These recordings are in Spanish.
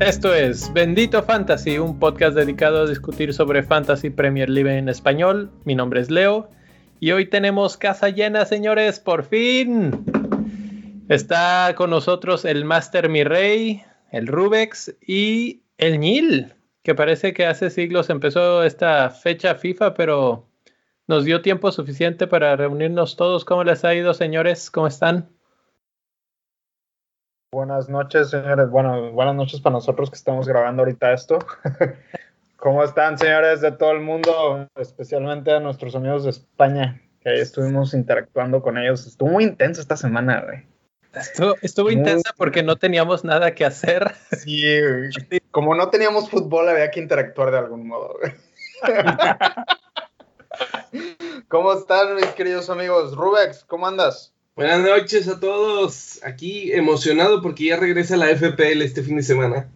Esto es Bendito Fantasy, un podcast dedicado a discutir sobre Fantasy Premier League en español. Mi nombre es Leo y hoy tenemos casa llena, señores, por fin. Está con nosotros el Master Mi Rey, el Rubex y el Nil, que parece que hace siglos empezó esta fecha FIFA, pero nos dio tiempo suficiente para reunirnos todos. ¿Cómo les ha ido, señores? ¿Cómo están? Buenas noches, señores. Bueno, buenas noches para nosotros que estamos grabando ahorita esto. ¿Cómo están, señores de todo el mundo? Especialmente a nuestros amigos de España, que ahí estuvimos interactuando con ellos. Estuvo muy intenso esta semana, güey. Estuvo, intensa porque no teníamos nada que hacer. Sí, como no teníamos fútbol, había que interactuar de algún modo. Güey. ¿Cómo están, mis queridos amigos? Rubex, ¿cómo andas? Buenas noches a todos. Aquí emocionado porque ya regresa la FPL este fin de semana.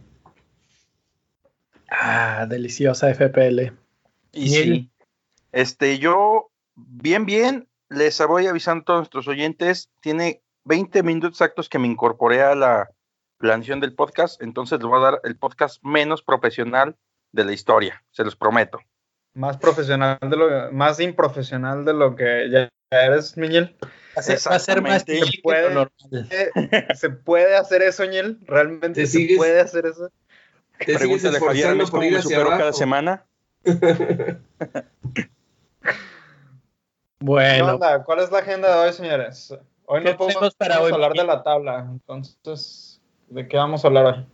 Ah, deliciosa FPL. Y sí. Este, yo, bien, bien, les voy avisando a todos nuestros oyentes. Tiene 20 minutos exactos que me incorporé a la planeación del podcast, entonces les voy a dar el podcast menos profesional de la historia, se los prometo. Más profesional de lo, más improfesional de lo que ya eres, Miguel. Va a ser más ¿Se puede, ¿Se puede hacer eso, Ñel? ¿Realmente se puede hacer eso? ¿Te Pregúntale a Javier cómo me supero cada semana. bueno. ¿Cuál es la agenda de hoy, señores? Hoy no podemos para hablar de la tabla. Entonces, ¿de qué vamos a hablar hoy?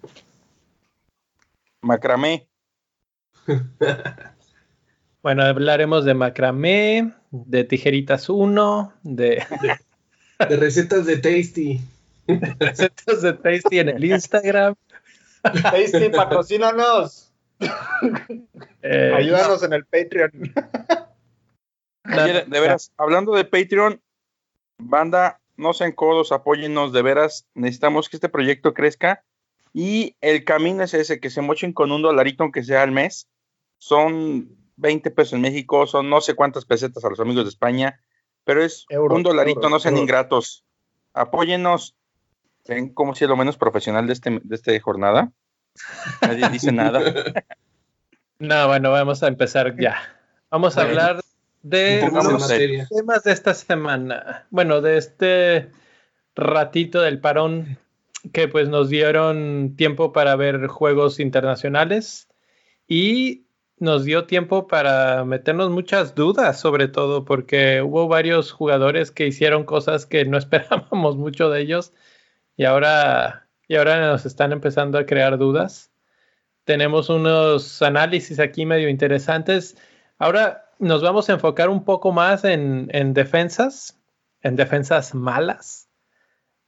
Macramé. Bueno, hablaremos de macramé, de tijeritas 1, de... de... recetas de Tasty. recetas de Tasty en el Instagram. Tasty, patrocínanos. Eh, Ayúdanos en el Patreon. de veras, hablando de Patreon, banda, no sean codos, apóyennos, de veras, necesitamos que este proyecto crezca y el camino es ese, que se mochen con un dolarito aunque sea al mes. Son 20 pesos en México, son no sé cuántas pesetas a los amigos de España, pero es un dolarito, no sean ingratos. Apóyennos. Ven como si es lo menos profesional de este de esta jornada. Nadie dice nada. No, bueno, vamos a empezar ya. Vamos a hablar de los temas de esta semana. Bueno, de este ratito del parón que pues nos dieron tiempo para ver juegos internacionales y nos dio tiempo para meternos muchas dudas, sobre todo porque hubo varios jugadores que hicieron cosas que no esperábamos mucho de ellos y ahora, y ahora nos están empezando a crear dudas. Tenemos unos análisis aquí medio interesantes. Ahora nos vamos a enfocar un poco más en, defensas, en defensas malas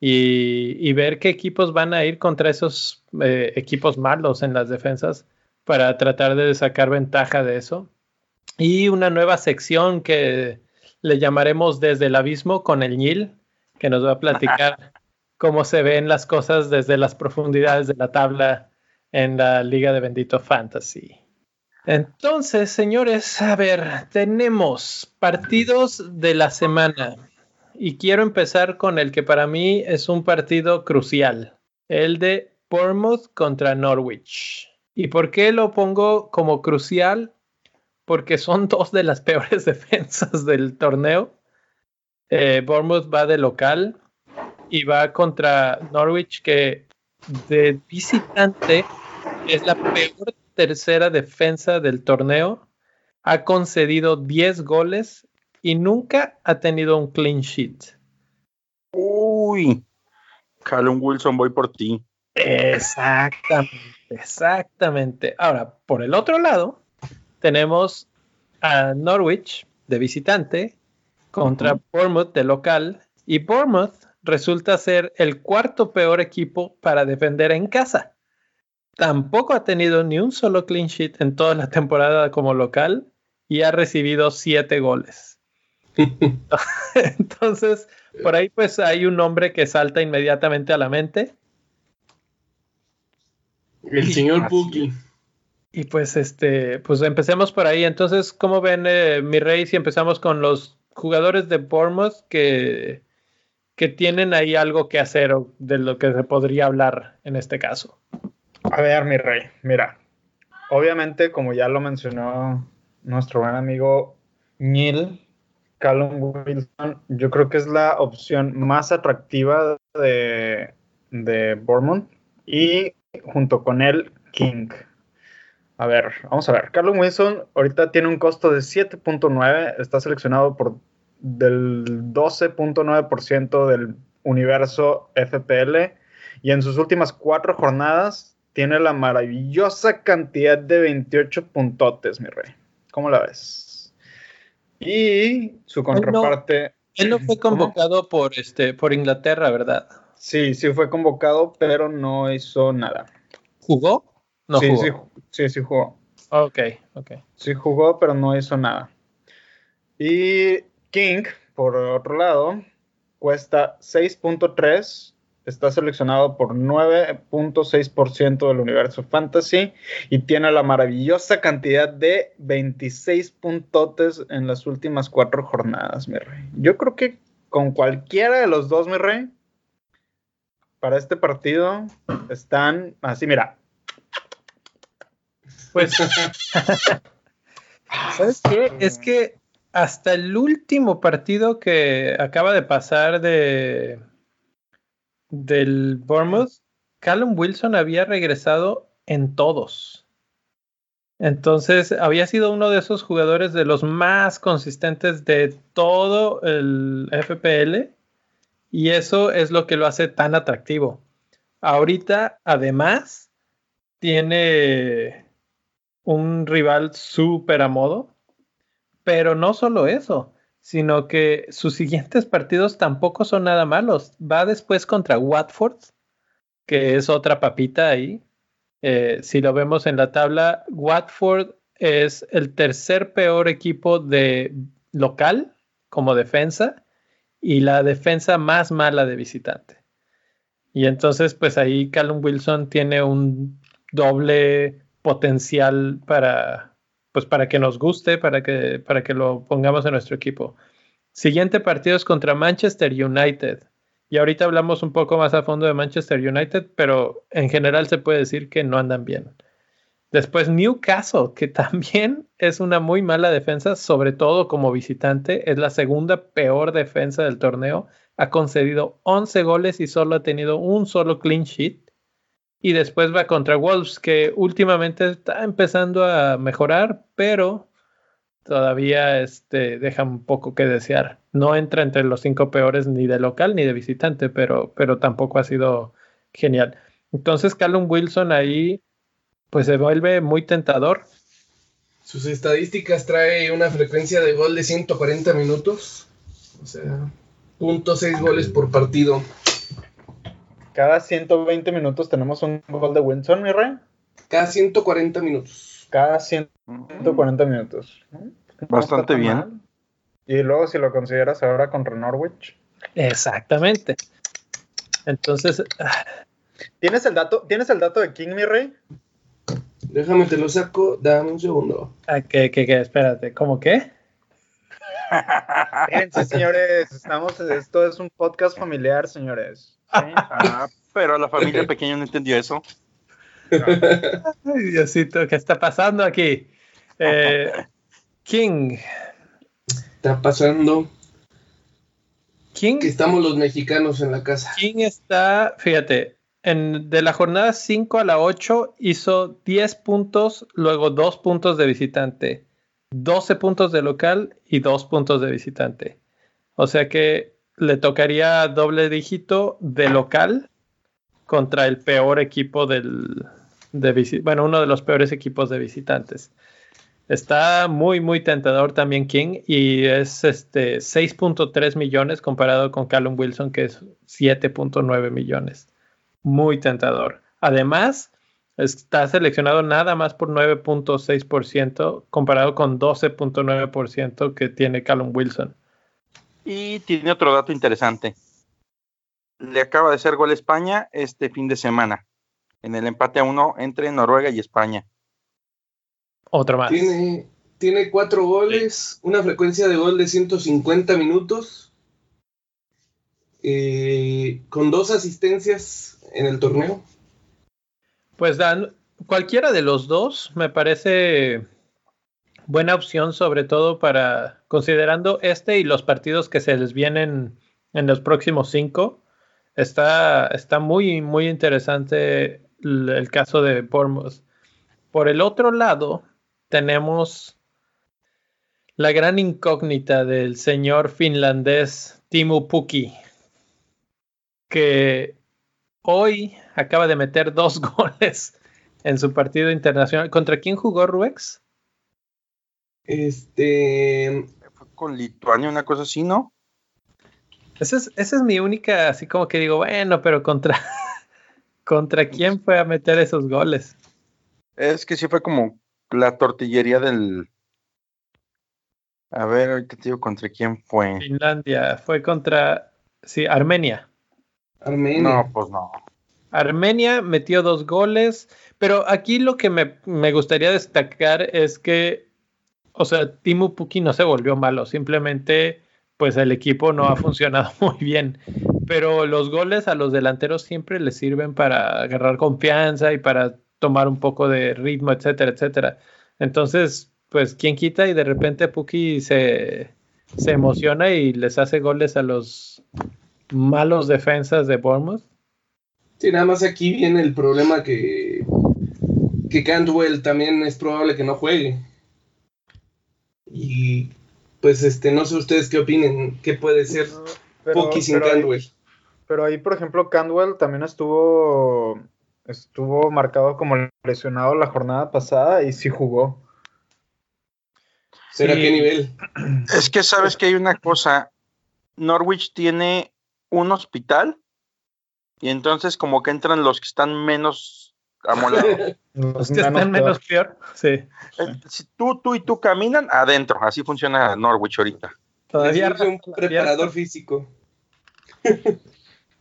y, ver qué equipos van a ir contra esos eh, equipos malos en las defensas para tratar de sacar ventaja de eso. Y una nueva sección que le llamaremos Desde el Abismo con el Nil, que nos va a platicar cómo se ven las cosas desde las profundidades de la tabla en la Liga de Bendito Fantasy. Entonces, señores, a ver, tenemos partidos de la semana y quiero empezar con el que para mí es un partido crucial, el de Bournemouth contra Norwich. ¿Y por qué lo pongo como crucial? Porque son dos de las peores defensas del torneo. Eh, Bournemouth va de local y va contra Norwich, que de visitante es la peor tercera defensa del torneo. Ha concedido 10 goles y nunca ha tenido un clean sheet. Uy, Callum Wilson, voy por ti. Exactamente. Exactamente. Ahora, por el otro lado, tenemos a Norwich de visitante contra Bournemouth de local y Bournemouth resulta ser el cuarto peor equipo para defender en casa. Tampoco ha tenido ni un solo clean sheet en toda la temporada como local y ha recibido siete goles. Entonces, por ahí pues hay un nombre que salta inmediatamente a la mente el señor Puki. y pues este, pues empecemos por ahí. Entonces, ¿cómo ven, eh, mi rey, si empezamos con los jugadores de Bournemouth que, que tienen ahí algo que hacer o de lo que se podría hablar en este caso? A ver, mi rey, mira, obviamente, como ya lo mencionó nuestro buen amigo Neil, Callum Wilson, yo creo que es la opción más atractiva de, de Bournemouth y junto con él King. A ver, vamos a ver. Carlos Wilson ahorita tiene un costo de 7.9, está seleccionado por del 12.9% del universo FPL y en sus últimas cuatro jornadas tiene la maravillosa cantidad de 28 puntotes, mi rey. ¿Cómo la ves? Y su contraparte. Él no, fue convocado por este por Inglaterra, ¿verdad? Sí, sí fue convocado, pero no hizo nada. ¿Jugó? No sí, jugó. Sí, sí, jugó. Ok, ok. Sí jugó, pero no hizo nada. Y King, por otro lado, cuesta 6.3, está seleccionado por 9.6% del universo fantasy y tiene la maravillosa cantidad de 26 puntotes en las últimas cuatro jornadas, mi rey. Yo creo que con cualquiera de los dos, mi rey, para este partido están así, mira, pues, ¿sabes qué? Es que hasta el último partido que acaba de pasar de del Bournemouth, Callum Wilson había regresado en todos. Entonces, había sido uno de esos jugadores de los más consistentes de todo el FPL y eso es lo que lo hace tan atractivo. Ahorita, además, tiene un rival súper a modo, pero no solo eso, sino que sus siguientes partidos tampoco son nada malos. Va después contra Watford, que es otra papita ahí. Eh, si lo vemos en la tabla, Watford es el tercer peor equipo de local como defensa y la defensa más mala de visitante. Y entonces, pues ahí Callum Wilson tiene un doble potencial para, pues para que nos guste, para que, para que lo pongamos en nuestro equipo. Siguiente partido es contra Manchester United. Y ahorita hablamos un poco más a fondo de Manchester United, pero en general se puede decir que no andan bien. Después Newcastle, que también es una muy mala defensa, sobre todo como visitante, es la segunda peor defensa del torneo. Ha concedido 11 goles y solo ha tenido un solo clean sheet. Y después va contra Wolves, que últimamente está empezando a mejorar, pero todavía este, deja un poco que desear. No entra entre los cinco peores ni de local ni de visitante, pero, pero tampoco ha sido genial. Entonces, Callum Wilson ahí, pues se vuelve muy tentador. Sus estadísticas trae una frecuencia de gol de 140 minutos, o sea, punto seis goles por partido. Cada 120 minutos tenemos un gol de Wilson, mi rey. Cada 140 minutos. Cada 140 minutos. Bastante bien. Y luego si lo consideras ahora contra Norwich. Exactamente. Entonces. ¿Tienes el dato, ¿tienes el dato de King, mi rey? Déjame te lo saco, dame un segundo. Ah, ¿qué, qué, qué? Espérate, ¿cómo qué? Fíjense, señores, estamos, esto es un podcast familiar, señores. Ah, pero la familia pequeña no entendió eso. Ay, Diosito, ¿qué está pasando aquí? Eh, King. Está pasando. King. Que estamos los mexicanos en la casa. King está, fíjate, en, de la jornada 5 a la 8 hizo 10 puntos, luego 2 puntos de visitante, 12 puntos de local y 2 puntos de visitante. O sea que le tocaría doble dígito de local contra el peor equipo del de bueno, uno de los peores equipos de visitantes. Está muy, muy tentador también King y es este 6.3 millones comparado con Callum Wilson, que es 7.9 millones. Muy tentador. Además, está seleccionado nada más por 9.6% comparado con 12.9% que tiene Callum Wilson. Y tiene otro dato interesante. Le acaba de hacer gol España este fin de semana, en el empate a uno entre Noruega y España. Otro más. Tiene, tiene cuatro goles, una frecuencia de gol de 150 minutos, eh, con dos asistencias en el torneo. Pues Dan, cualquiera de los dos me parece buena opción, sobre todo para considerando este y los partidos que se les vienen en los próximos cinco. Está, está muy, muy interesante el, caso de Bournemouth. Por el otro lado, tenemos la gran incógnita del señor finlandés Timo Pukki, que hoy acaba de meter dos goles en su partido internacional. ¿Contra quién jugó Ruex? Este. Con Lituania, una cosa así, ¿no? Esa es, esa es mi única, así como que digo, bueno, pero contra, ¿contra quién fue a meter esos goles? Es que sí fue como la tortillería del. A ver, ahorita te digo contra quién fue. Finlandia, fue contra, sí, Armenia. Armenia. No, pues no. Armenia metió dos goles, pero aquí lo que me, me gustaría destacar es que, o sea, Timo Pukki no se volvió malo, simplemente pues el equipo no ha funcionado muy bien, pero los goles a los delanteros siempre les sirven para agarrar confianza y para tomar un poco de ritmo, etcétera, etcétera. Entonces, pues, ¿quién quita? Y de repente Puki se, se emociona y les hace goles a los malos defensas de Bournemouth. Sí, nada más aquí viene el problema que, que Cantwell también es probable que no juegue. Y pues este, no sé ustedes qué opinen, qué puede ser Puki sin pero Cantwell. Ahí, pero ahí, por ejemplo, Cantwell también estuvo estuvo marcado como lesionado la jornada pasada y sí jugó. ¿Será sí. qué nivel? Es que sabes que hay una cosa. Norwich tiene un hospital y entonces como que entran los que están menos amolados. los que están menos peor. Sí. Eh, Si tú, tú y tú caminan adentro, así funciona Norwich ahorita. Todavía es un preparador físico.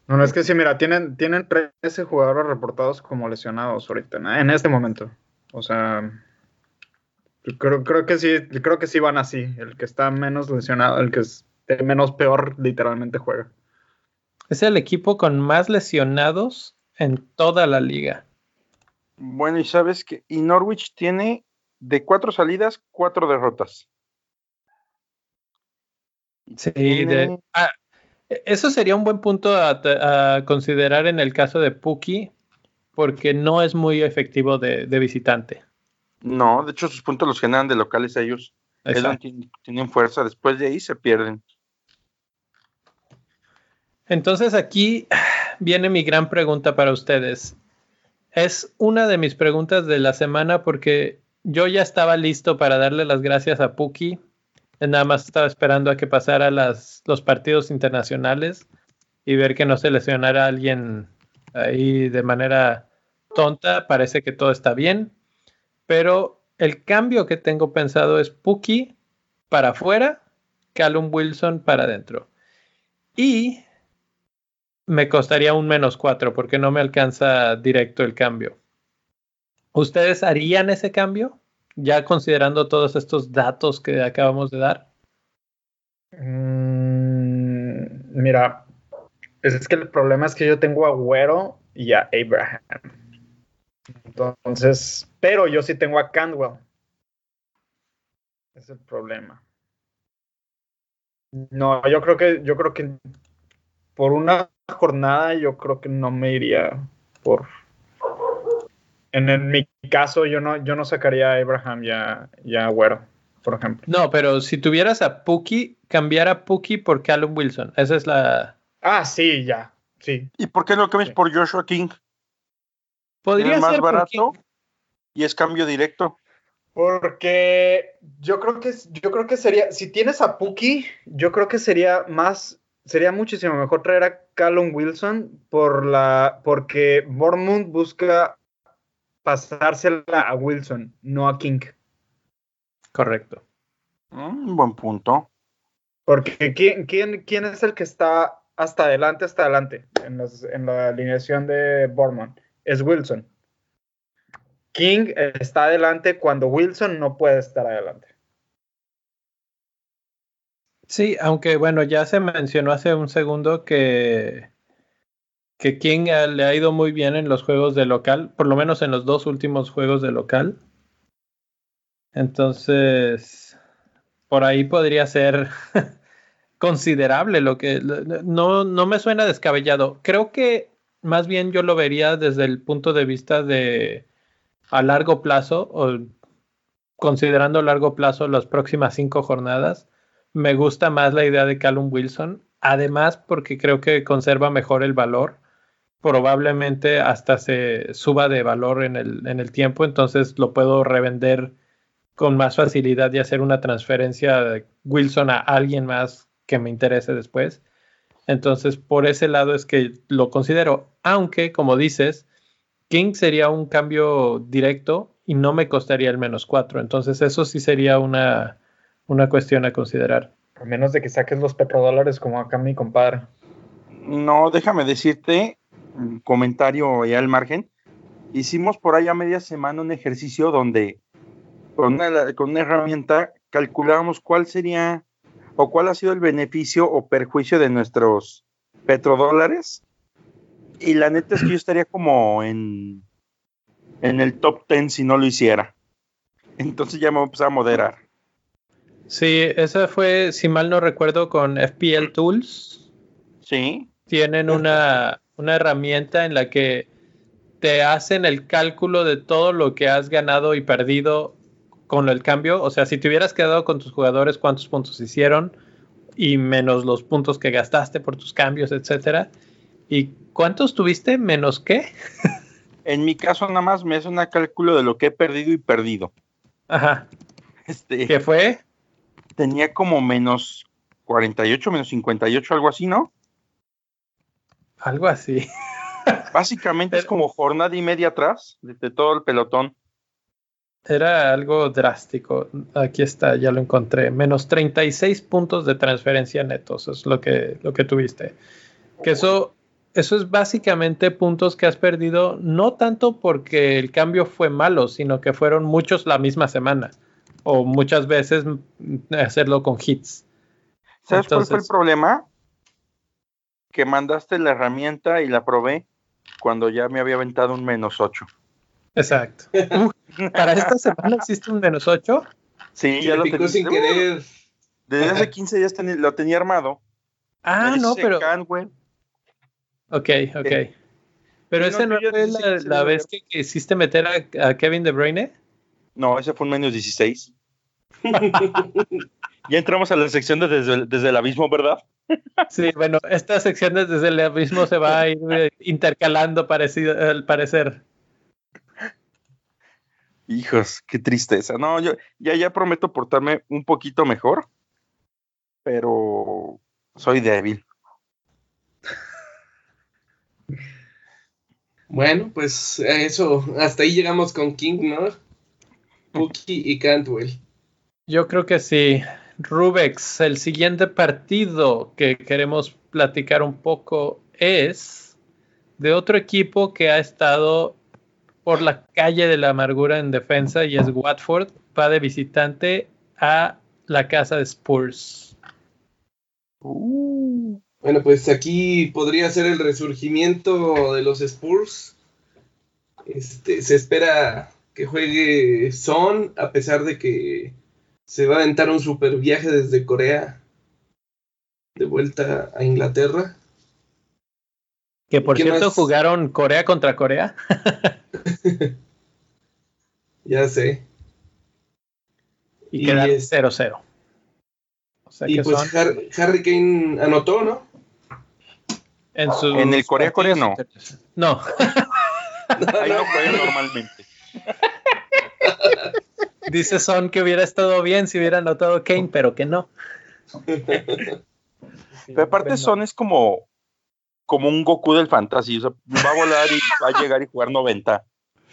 No, no, es que sí, mira, tienen, tienen 13 jugadores reportados como lesionados ahorita, ¿no? en este momento. O sea, creo, creo que sí, creo que sí van así. El que está menos lesionado, el que esté menos peor, literalmente juega. Es el equipo con más lesionados en toda la liga. Bueno, y sabes que, y Norwich tiene de cuatro salidas, cuatro derrotas. Sí, de, ah, eso sería un buen punto a, a, considerar en el caso de Puki, porque no es muy efectivo de, de, visitante. No, de hecho sus puntos los generan de locales a ellos. ellos tienen, tienen fuerza, después de ahí se pierden. Entonces aquí viene mi gran pregunta para ustedes. Es una de mis preguntas de la semana porque yo ya estaba listo para darle las gracias a Puki Nada más estaba esperando a que pasara las, los partidos internacionales y ver que no se lesionara a alguien ahí de manera tonta. Parece que todo está bien. Pero el cambio que tengo pensado es Puki para afuera, Callum Wilson para adentro. Y me costaría un menos cuatro porque no me alcanza directo el cambio. ¿Ustedes harían ese cambio? ya considerando todos estos datos que acabamos de dar? Mm, mira, es que el problema es que yo tengo a Güero y a Abraham. Entonces, pero yo sí tengo a Candwell. Es el problema. No, yo creo que, yo creo que por una jornada yo creo que no me iría por, en, en, mi caso, yo no, yo no sacaría a Abraham y a, y a Güero, por ejemplo. No, pero si tuvieras a Puki, cambiar a Puki por Callum Wilson. Esa es la. Ah, sí, ya. Sí. ¿Y por qué no cambias sí. por Joshua King? Podría es más ser barato y es cambio directo. Porque yo creo que yo creo que sería, si tienes a Puki, yo creo que sería más, sería muchísimo mejor traer a Callum Wilson por la, porque Bournemouth busca pasársela a Wilson, no a King. Correcto. Mm, buen punto. Porque ¿quién, quién, ¿quién es el que está hasta adelante, hasta adelante en, los, en la alineación de Borman? Es Wilson. King está adelante cuando Wilson no puede estar adelante. Sí, aunque bueno, ya se mencionó hace un segundo que, que King le ha ido muy bien en los juegos de local, por lo menos en los dos últimos juegos de local. Entonces, por ahí podría ser considerable lo que no, no me suena descabellado. Creo que más bien yo lo vería desde el punto de vista de a largo plazo o considerando a largo plazo las próximas cinco jornadas me gusta más la idea de Callum Wilson, además porque creo que conserva mejor el valor, probablemente hasta se suba de valor en el, en el tiempo, entonces lo puedo revender con más facilidad y hacer una transferencia de Wilson a alguien más que me interese después. Entonces, por ese lado es que lo considero, aunque, como dices, King sería un cambio directo y no me costaría el menos cuatro. Entonces, eso sí sería una, una cuestión a considerar. A menos de que saques los petrodólares como acá mi compadre. No, déjame decirte, un comentario ya al margen. Hicimos por ahí a media semana un ejercicio donde con una, con una herramienta calculábamos cuál sería o cuál ha sido el beneficio o perjuicio de nuestros petrodólares. Y la neta es que yo estaría como en, en el top 10 si no lo hiciera. Entonces ya me voy a empezar a moderar. Sí, esa fue, si mal no recuerdo, con FPL Tools. Sí. Tienen una, una herramienta en la que te hacen el cálculo de todo lo que has ganado y perdido con el cambio. O sea, si te hubieras quedado con tus jugadores, cuántos puntos hicieron y menos los puntos que gastaste por tus cambios, etcétera. ¿Y cuántos tuviste menos qué? en mi caso, nada más me hace un cálculo de lo que he perdido y perdido. Ajá. Este, ¿Qué fue? Tenía como menos 48, menos 58, algo así, ¿no? Algo así. Básicamente es como jornada y media atrás de, todo el pelotón. Era algo drástico. Aquí está, ya lo encontré. Menos 36 puntos de transferencia netos es lo que, lo que tuviste. Que eso, eso es básicamente puntos que has perdido, no tanto porque el cambio fue malo, sino que fueron muchos la misma semana o muchas veces hacerlo con hits. ¿Sabes cuál fue el problema? Que mandaste la herramienta y la probé cuando ya me había aventado un menos 8. Exacto. ¿Para esta semana existe un menos 8? Sí, ya lo tenía. sin querer. Desde hace 15 días lo tenía armado. Ah, no, pero. Ok, ok. Pero ese no, fue la, vez que quisiste meter a, a, Kevin De Bruyne. No, ese fue un menos 16. ya entramos a la sección de desde, el abismo, ¿verdad? sí, bueno, esta sección desde el abismo se va a ir eh, intercalando parecido, al parecer. Hijos, qué tristeza. No, yo ya, ya prometo portarme un poquito mejor, pero soy débil. Bueno, pues eso, hasta ahí llegamos con King, ¿no? Puki y Cantwell. Yo creo que sí. Rubex, el siguiente partido que queremos platicar un poco es de otro equipo que ha estado por la calle de la amargura en defensa y es Watford. Va de visitante a la casa de Spurs. Uh. Bueno, pues aquí podría ser el resurgimiento de los Spurs. Este, se espera que juegue Son, a pesar de que se va a aventar un super viaje desde Corea de vuelta a Inglaterra. Que por cierto jugaron Corea contra Corea. ya sé. Y, quedaron 0-0. y pues Harry Kane anotó, ¿no? En, en el Corea Corea no. No. Ahí no juega normalmente. Dice Son que hubiera estado bien si hubiera anotado Kane, pero que no. pero aparte Son es como, como un Goku del fantasy, va a volar y va a llegar y jugar 90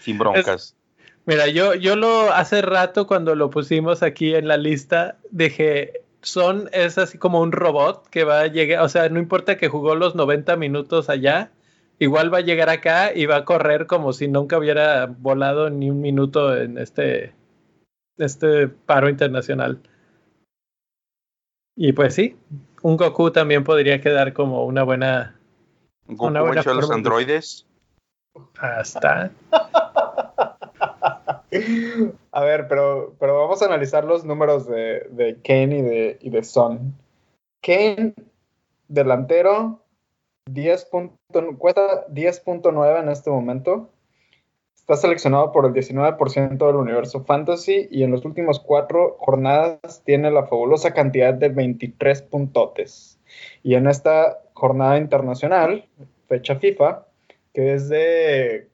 sin broncas. mira, yo, yo lo hace rato cuando lo pusimos aquí en la lista, dije, Son es así como un robot que va a llegar, o sea, no importa que jugó los 90 minutos allá, igual va a llegar acá y va a correr como si nunca hubiera volado ni un minuto en este, este paro internacional. Y pues sí, un Goku también podría quedar como una buena. Goku una buena los androides. Hasta. a ver, pero, pero vamos a analizar los números de, de Kane y de, y de Son. Kane, delantero, 10 cuesta 10.9 en este momento. Está seleccionado por el 19% del universo fantasy y en los últimos cuatro jornadas tiene la fabulosa cantidad de 23 puntotes. Y en esta jornada internacional, fecha FIFA, que es de...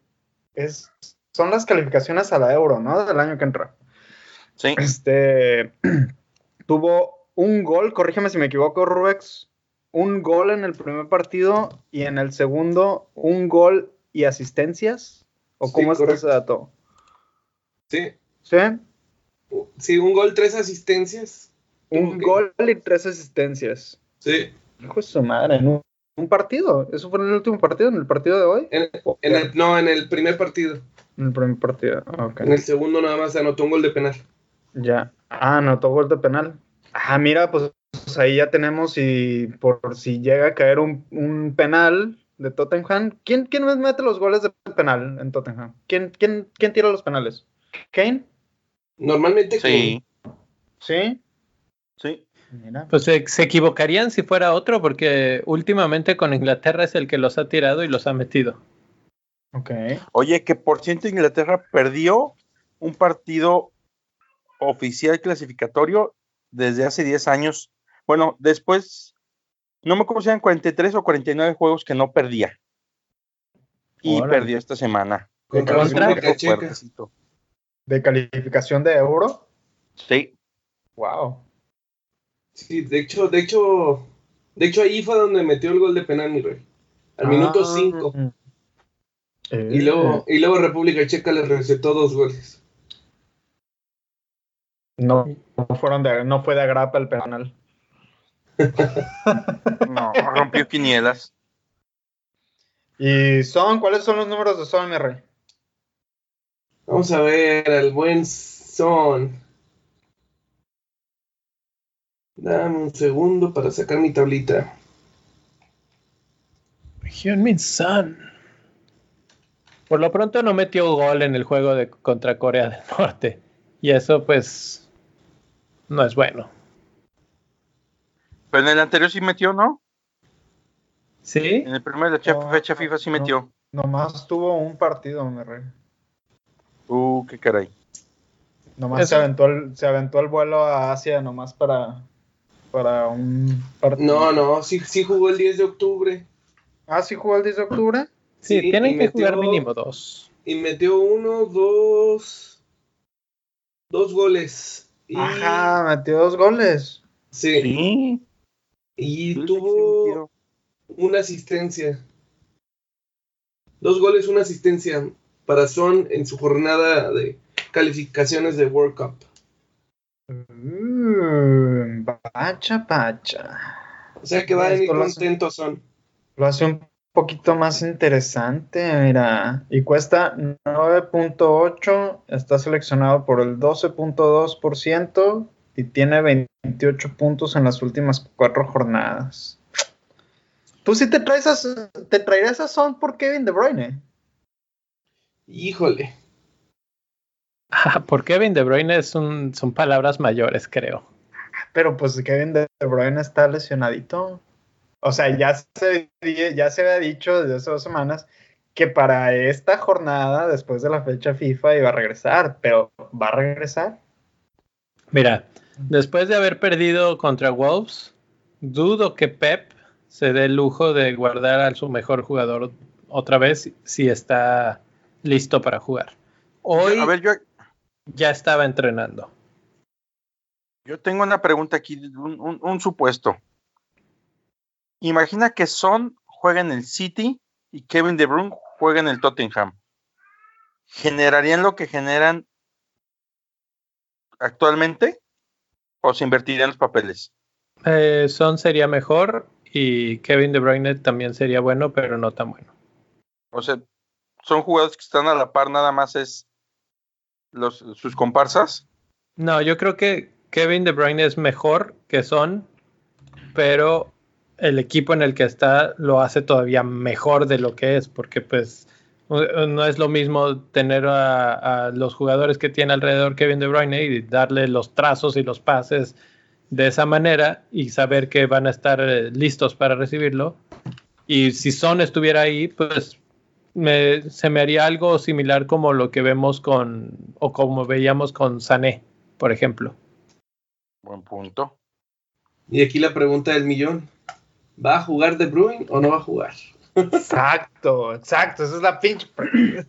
Es, son las calificaciones a la euro, ¿no? Del año que entra. Sí. Este, tuvo un gol, corrígeme si me equivoco, Rubex, un gol en el primer partido y en el segundo un gol y asistencias. ¿O cómo es ese dato? Sí. ¿Sí? Sí, un gol, tres asistencias. Un gol y tres asistencias. Sí. Hijo de su madre, en un, partido. ¿Eso fue en el último partido? ¿En el partido de hoy? no, en el primer partido. En el primer partido, En el segundo nada más anotó un gol de penal. Ya. Ah, anotó gol de penal. Ah, mira, pues, ahí ya tenemos y por si llega a caer un, penal de Tottenham, ¿quién, ¿quién mete los goles de penal en Tottenham? ¿Quién, quién, quién tira los penales? ¿Kane? Normalmente sí. ¿Sí? Sí. Mira. Pues se, se, equivocarían si fuera otro, porque últimamente con Inglaterra es el que los ha tirado y los ha metido. Ok. Oye, que por ciento Inglaterra perdió un partido oficial clasificatorio desde hace 10 años. Bueno, después, no me acuerdo si eran 43 o 49 juegos que no perdía. Y perdió esta semana. ¿De calificación de euro? Sí. Wow. Sí, de hecho, de hecho, de hecho ahí fue donde metió el gol de penal, mi rey. Al minuto 5. Ah. y, luego, y luego República Checa le recetó dos goles. No, fueron de, no fue de agrapa el penal. No, rompió quinielas. ¿Y Son? ¿Cuáles son los números de Son, mi rey? Vamos a ver, el buen Son. Dame un segundo para sacar mi tablita. Hyunmin Son. Por lo pronto no metió gol en el juego de contra Corea del Norte. Y eso pues no es bueno. Pero en el anterior sí metió, ¿no? Sí. En el primer fecha FIFA sí metió. nomás tuvo un partido, me re. Uh, qué caray. Nomás se aventó, el, se aventó el vuelo a Asia nomás para, para un partido. No, no, sí, sí jugó el 10 de octubre. Ah, sí jugó el 10 de octubre. Sí, tienen que jugar mínimo dos. Y metió uno, dos, dos goles. Ajá, metió dos goles. Sí. Y tuvo una asistencia. Dos goles, una asistencia para Son en su jornada de calificaciones de World Cup. Mm, pacha, pacha. O sea que va a venir contento Son. Lo hace un poquito más interesante, mira, y cuesta 9.8, está seleccionado por el 12.2% y tiene 28 puntos en las últimas cuatro jornadas. ¿Tú sí te traes a, te traerías a Son por Kevin De Bruyne? Híjole. Ah, por Kevin De Bruyne son palabras mayores, creo. Pero pues Kevin De Bruyne está lesionadito. O sea, ya se, ya se había dicho desde hace dos semanas que para esta jornada, después de la fecha FIFA, iba a regresar, pero ¿va a regresar? Mira, después de haber perdido contra Wolves, dudo que Pep se dé el lujo de guardar a su mejor jugador otra vez si está listo para jugar. Hoy a ver, yo... ya estaba entrenando. Yo tengo una pregunta aquí, un supuesto. Imagina que Son juega en el City y Kevin De Bruyne juega en el Tottenham. ¿Generarían lo que generan actualmente o se invertirían los papeles? Eh, Son sería mejor y Kevin De Bruyne también sería bueno, pero no tan bueno. O sea, son jugadores que están a la par, nada más es los, sus comparsas. No, yo creo que Kevin De Bruyne es mejor que Son, pero el equipo en el que está lo hace todavía mejor de lo que es, porque pues no es lo mismo tener a, los jugadores que tiene alrededor Kevin De Bruyne y darle los trazos y los pases de esa manera y saber que van a estar eh, listos para recibirlo. Y si Son estuviera ahí, pues se me haría algo similar como lo que vemos con, o como veíamos con Sané, por ejemplo. Buen punto. Y aquí la pregunta del millón. ¿Va a jugar De Bruyne o no va a jugar? Exacto, exacto, esa es la pinche.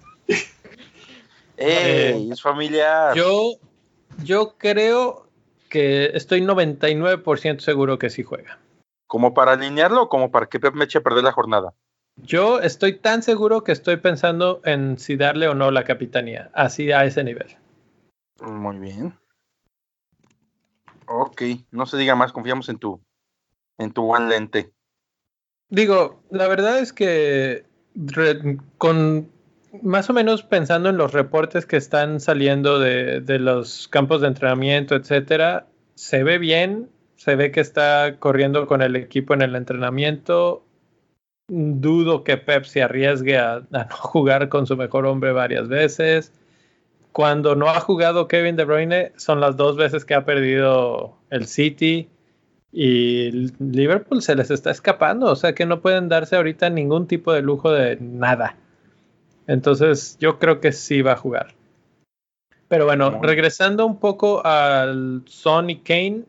¡Ey! Es familiar. Yo, yo creo que estoy 99% seguro que sí juega. ¿Como para alinearlo o como para que Pep me eche a perder la jornada? Yo estoy tan seguro que estoy pensando en si darle o no la capitanía, así a ese nivel. Muy bien. Ok, no se diga más, confiamos en tu, en tu buen lente. Digo, la verdad es que con más o menos pensando en los reportes que están saliendo de, los campos de entrenamiento, etcétera, se ve bien, se ve que está corriendo con el equipo en el entrenamiento. Dudo que Pep se arriesgue a, no jugar con su mejor hombre varias veces. Cuando no ha jugado Kevin De Bruyne, son las dos veces que ha perdido el City y Liverpool se les está escapando, o sea que no pueden darse ahorita ningún tipo de lujo de nada. Entonces yo creo que sí va a jugar. Pero bueno, regresando un poco al Son y Kane,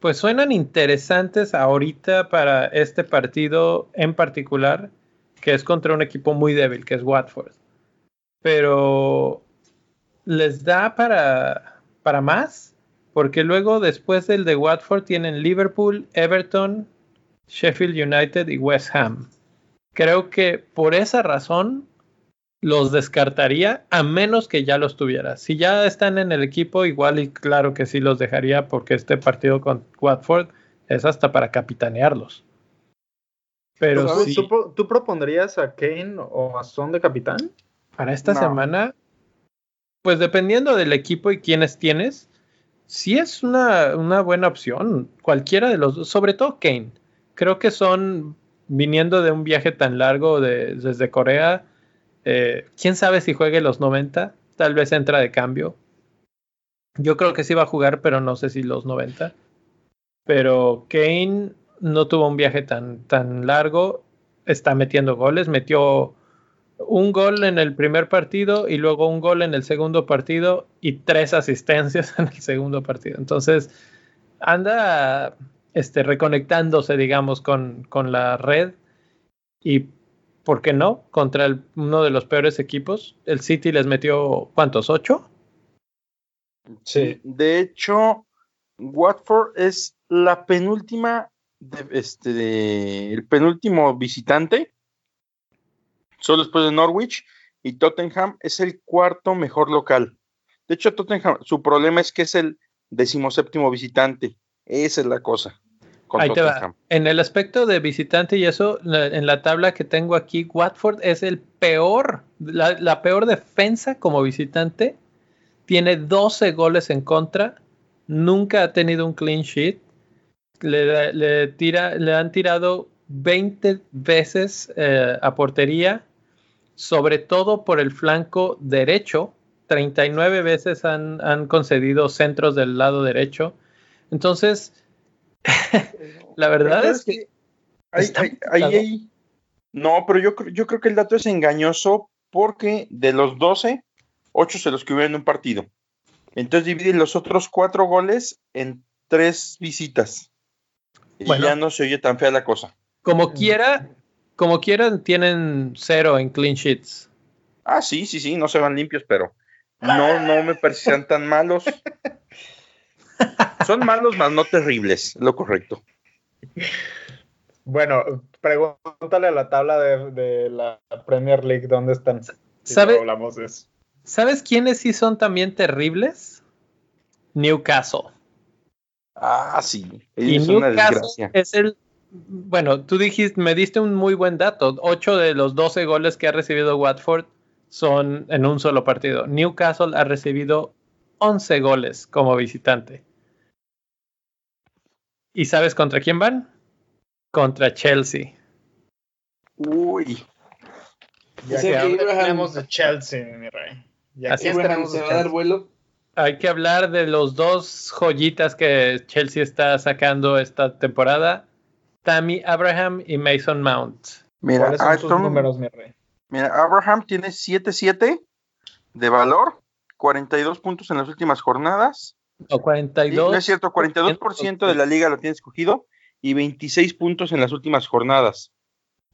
pues suenan interesantes ahorita para este partido en particular, que es contra un equipo muy débil, que es Watford. Pero les da para, para más porque luego después del de Watford tienen Liverpool, Everton, Sheffield United y West Ham. Creo que por esa razón los descartaría a menos que ya los tuviera. Si ya están en el equipo, igual y claro que sí los dejaría porque este partido con Watford es hasta para capitanearlos. Pero ¿tú, propondrías a Kane o a Son de capitán? Para esta semana, pues dependiendo del equipo y quiénes tienes, sí es una, buena opción. Cualquiera de los dos, sobre todo Kane. Creo que son, viniendo de un viaje tan largo desde Corea, eh, quién sabe si juegue los 90, tal vez entra de cambio. Yo creo que sí va a jugar, pero no sé si los 90. Pero Kane no tuvo un viaje tan, tan largo, está metiendo goles, metió un gol en el primer partido y luego un gol en el segundo partido y tres asistencias en el segundo partido. Entonces, anda este, reconectándose, digamos, con, con la red y, ¿por qué no? Contra uno de los peores equipos. El City les metió, ¿cuántos? ¿Ocho? Sí. De hecho, Watford es la penúltima, este, el penúltimo visitante solo después de Norwich, y Tottenham es el cuarto mejor local. De hecho, Tottenham, su problema es que es el decimoséptimo visitante. Esa es la cosa. Ahí te va. En el aspecto de visitante y eso, en la tabla que tengo aquí, Watford es el peor, la, peor defensa como visitante. Tiene 12 goles en contra. Nunca ha tenido un clean sheet. Le, tira, le han tirado 20 veces eh, a portería sobre todo por el flanco derecho. 39 veces han, concedido centros del lado derecho. Entonces, la verdad es que... no, pero yo, yo creo que el dato es engañoso porque de los 12, 8 se los que en un partido. Entonces divide los otros 4 goles en 3 visitas. Y ya no se oye tan fea la cosa. Como quiera, como quieran, tienen cero en clean sheets. Ah, sí, sí, sí, no se van limpios, pero no, no me parecían tan malos. Son malos, más no terribles, lo correcto. Bueno, pregúntale a la tabla de, la Premier League dónde están. ¿Sabes quiénes sí son también terribles? Newcastle. Ah, sí. y Newcastle es el bueno, tú dijiste, me diste un muy buen dato. Ocho de los 12 goles que ha recibido Watford son en un solo partido. Newcastle ha recibido 11 goles como visitante. ¿Y sabes contra quién van? Contra Chelsea. Uy. Ya que hablamos de Chelsea, mi rey. Ya Así que se va a dar vuelo. Hay que hablar de los dos joyitas que Chelsea está sacando esta temporada. Tammy Abraham y Mason Mount. Mira, ¿Cuáles son sus números, mi rey? Mira, Abraham tiene 7-7 de valor, 42 puntos en las últimas jornadas. O 42. no es cierto, 42% de la liga lo tiene escogido y 26 puntos en las últimas jornadas.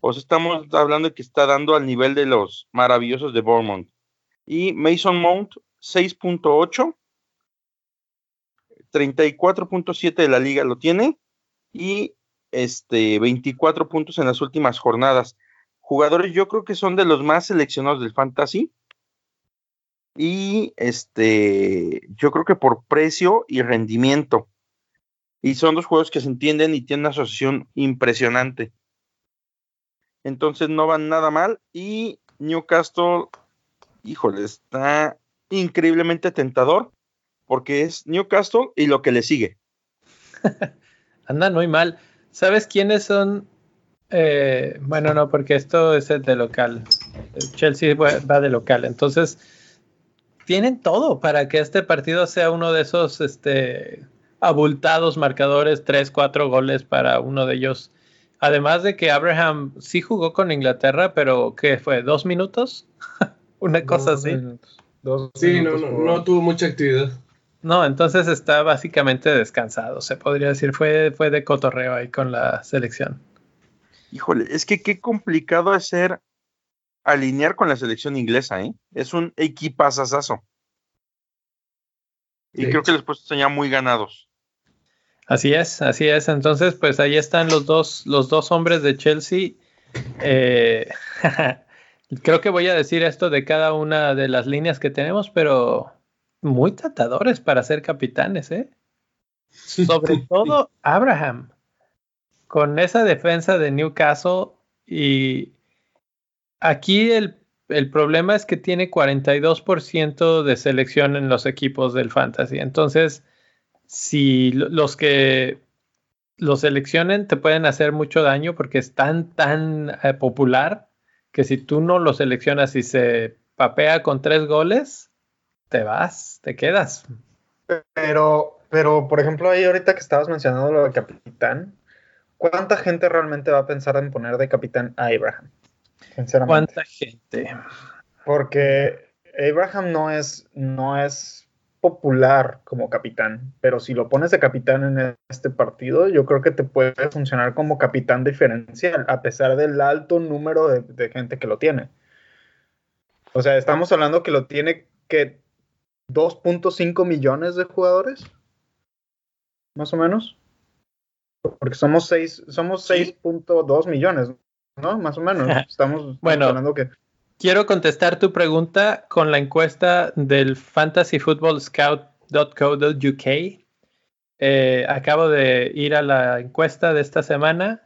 O sea, estamos hablando de que está dando al nivel de los maravillosos de Bournemouth. Y Mason Mount, 6.8. 34.7 de la liga lo tiene. Y este 24 puntos en las últimas jornadas. Jugadores yo creo que son de los más seleccionados del fantasy. Y este yo creo que por precio y rendimiento. Y son dos juegos que se entienden y tienen una asociación impresionante. Entonces no van nada mal. Y Newcastle, híjole, está increíblemente tentador. Porque es Newcastle y lo que le sigue. Anda muy mal. ¿Sabes quiénes son? Eh, bueno, no, porque esto es de local. Chelsea va de local. Entonces, tienen todo para que este partido sea uno de esos este, abultados marcadores, tres, cuatro goles para uno de ellos. Además de que Abraham sí jugó con Inglaterra, pero ¿qué fue? ¿Dos minutos? Una cosa así. sí, no, no, tuvo mucha actividad. No, entonces está básicamente descansado, se podría decir. Fue, fue de cotorreo ahí con la selección. Híjole, es que qué complicado es ser alinear con la selección inglesa, ¿eh? Es un equipazazazo. Y creo que les puesto ya muy ganados. Así es, así es. Entonces, pues ahí están los dos, los dos hombres de Chelsea. Eh, creo que voy a decir esto de cada una de las líneas que tenemos, pero muy tratadores para ser capitanes, ¿eh? Sobre todo Abraham. Con esa defensa de Newcastle y aquí el, el problema es que tiene 42% de selección en los equipos del fantasy. Entonces, si los que lo seleccionen te pueden hacer mucho daño porque es tan, tan eh, popular que si tú no lo seleccionas y se papea con tres goles, te vas, te quedas. Pero, pero, por ejemplo, ahí ahorita que estabas mencionando lo de capitán, ¿cuánta gente realmente va a pensar en poner de capitán a Abraham? Sinceramente. ¿Cuánta gente? Porque Abraham no es, no es popular como capitán, pero si lo pones de capitán en este partido, yo creo que te puede funcionar como capitán diferencial, a pesar del alto número de, de gente que lo tiene. O sea, estamos hablando que lo tiene que 2.5 millones de jugadores, más o menos. Porque somos 6, somos 6.2 millones, ¿no? Más o menos. Estamos bueno, hablando que quiero contestar tu pregunta con la encuesta del fantasyfootballscout.co.uk. Eh, acabo de ir a la encuesta de esta semana.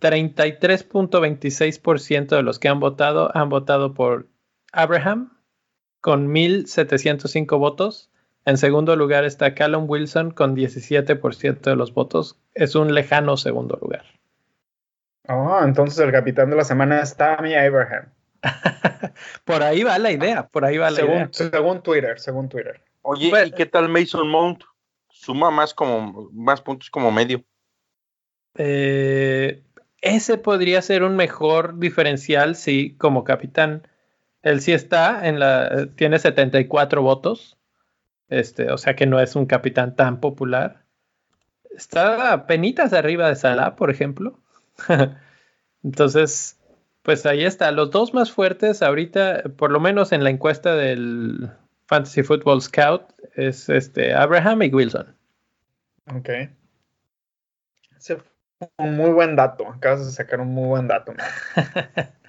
33.26% de los que han votado han votado por Abraham con 1.705 votos. En segundo lugar está Callum Wilson con 17% de los votos. Es un lejano segundo lugar. Oh, entonces el capitán de la semana es Tammy Abraham. por ahí va la idea, por ahí va la según, idea. Según Twitter, según Twitter. Oye, ¿y pues, qué tal Mason Mount? Suma más como más puntos como medio. Eh, ese podría ser un mejor diferencial, sí, como capitán. Él sí está en la. Tiene 74 votos. Este, o sea que no es un capitán tan popular. Está penitas arriba de Salah, por ejemplo. Entonces, pues ahí está. Los dos más fuertes ahorita, por lo menos en la encuesta del Fantasy Football Scout, es este Abraham y Wilson. Ok. Ese fue un muy buen dato. Acabas de sacar un muy buen dato.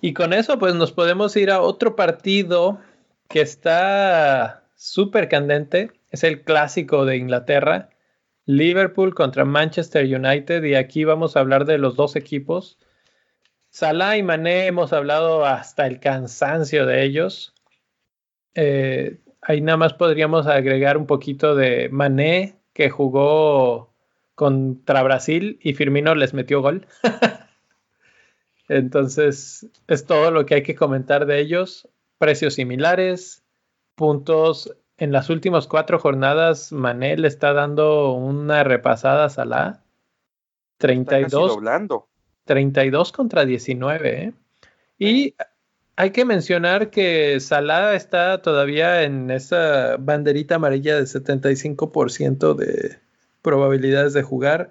Y con eso, pues nos podemos ir a otro partido que está súper candente. Es el clásico de Inglaterra. Liverpool contra Manchester United y aquí vamos a hablar de los dos equipos. Salah y Mané hemos hablado hasta el cansancio de ellos. Eh, ahí nada más podríamos agregar un poquito de Mané que jugó contra Brasil y Firmino les metió gol. Entonces es todo lo que hay que comentar de ellos. Precios similares, puntos en las últimas cuatro jornadas, Mané le está dando una repasada a Salah. 32, 32 contra 19. ¿eh? Y hay que mencionar que Salah está todavía en esa banderita amarilla de 75% de probabilidades de jugar.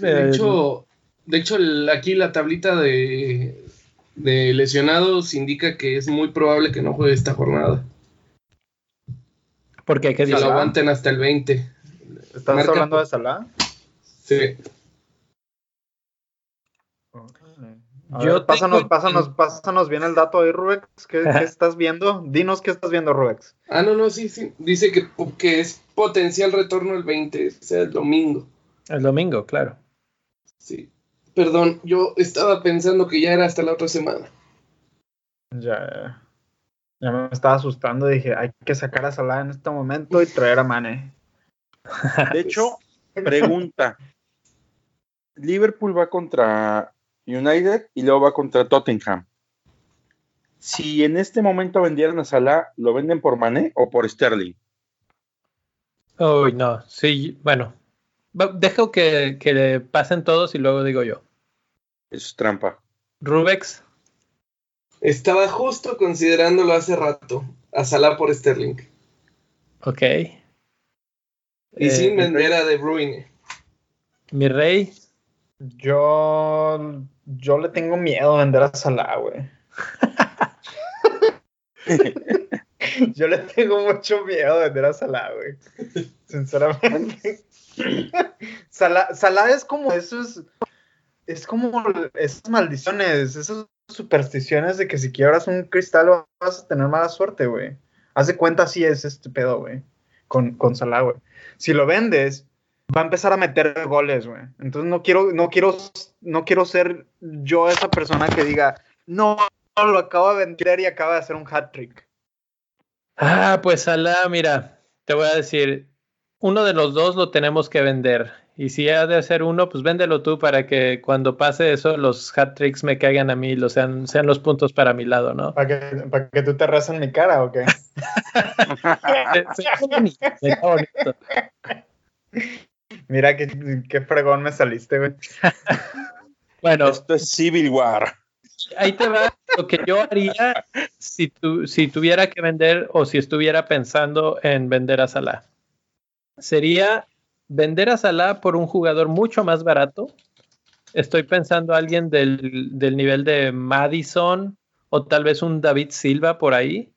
De eh, hecho, de hecho aquí la tablita de, de lesionados indica que es muy probable que no juegue esta jornada. Porque hay que lo aguanten hasta el 20. ¿Estás hablando de Salah? Sí. Yo pásanos, pásanos, pásanos bien el dato ahí, Rubex. ¿Qué, estás viendo? Dinos qué estás viendo, Rubex. Ah, no, no, sí, sí. Dice que, que es potencial retorno el 20, o sea, el domingo. El domingo, claro. Sí. Perdón, yo estaba pensando que ya era hasta la otra semana. Ya, ya me estaba asustando. Dije, hay que sacar a Salah en este momento y traer a Mane. De hecho, pregunta. Liverpool va contra United y luego va contra Tottenham. Si en este momento vendieran a Salah, ¿lo venden por Mané o por Sterling? Uy, no, sí, bueno. Dejo que, que le pasen todos y luego digo yo. Es trampa. Rubex. Estaba justo considerándolo hace rato. A Salah por Sterling. Ok. Y sin eh, vender a De Bruyne. Mi rey. Yo. Yo le tengo miedo a vender a Salah, güey. yo le tengo mucho miedo a vender a Salah, güey. Sinceramente. Salah, Salah es como esos. Es como esas maldiciones, esas supersticiones de que si quiebras un cristal vas a tener mala suerte, güey. Haz de cuenta si es este pedo, güey. Con, con Salah, güey. Si lo vendes, va a empezar a meter goles, güey. Entonces no quiero, no quiero, no quiero ser yo esa persona que diga, no, lo acabo de vender y acaba de hacer un hat trick. Ah, pues Salah, mira, te voy a decir, uno de los dos lo tenemos que vender. Y si ha de ser uno, pues véndelo tú para que cuando pase eso, los hat tricks me caigan a mí, lo sean, sean los puntos para mi lado, ¿no? ¿Para que, para que tú te en mi cara o qué? Mira qué, qué fregón me saliste, güey. bueno. Esto es Civil War. Ahí te va lo que yo haría si, tu, si tuviera que vender o si estuviera pensando en vender a Salah. Sería vender a Salah por un jugador mucho más barato. Estoy pensando a alguien del, del nivel de Madison o tal vez un David Silva por ahí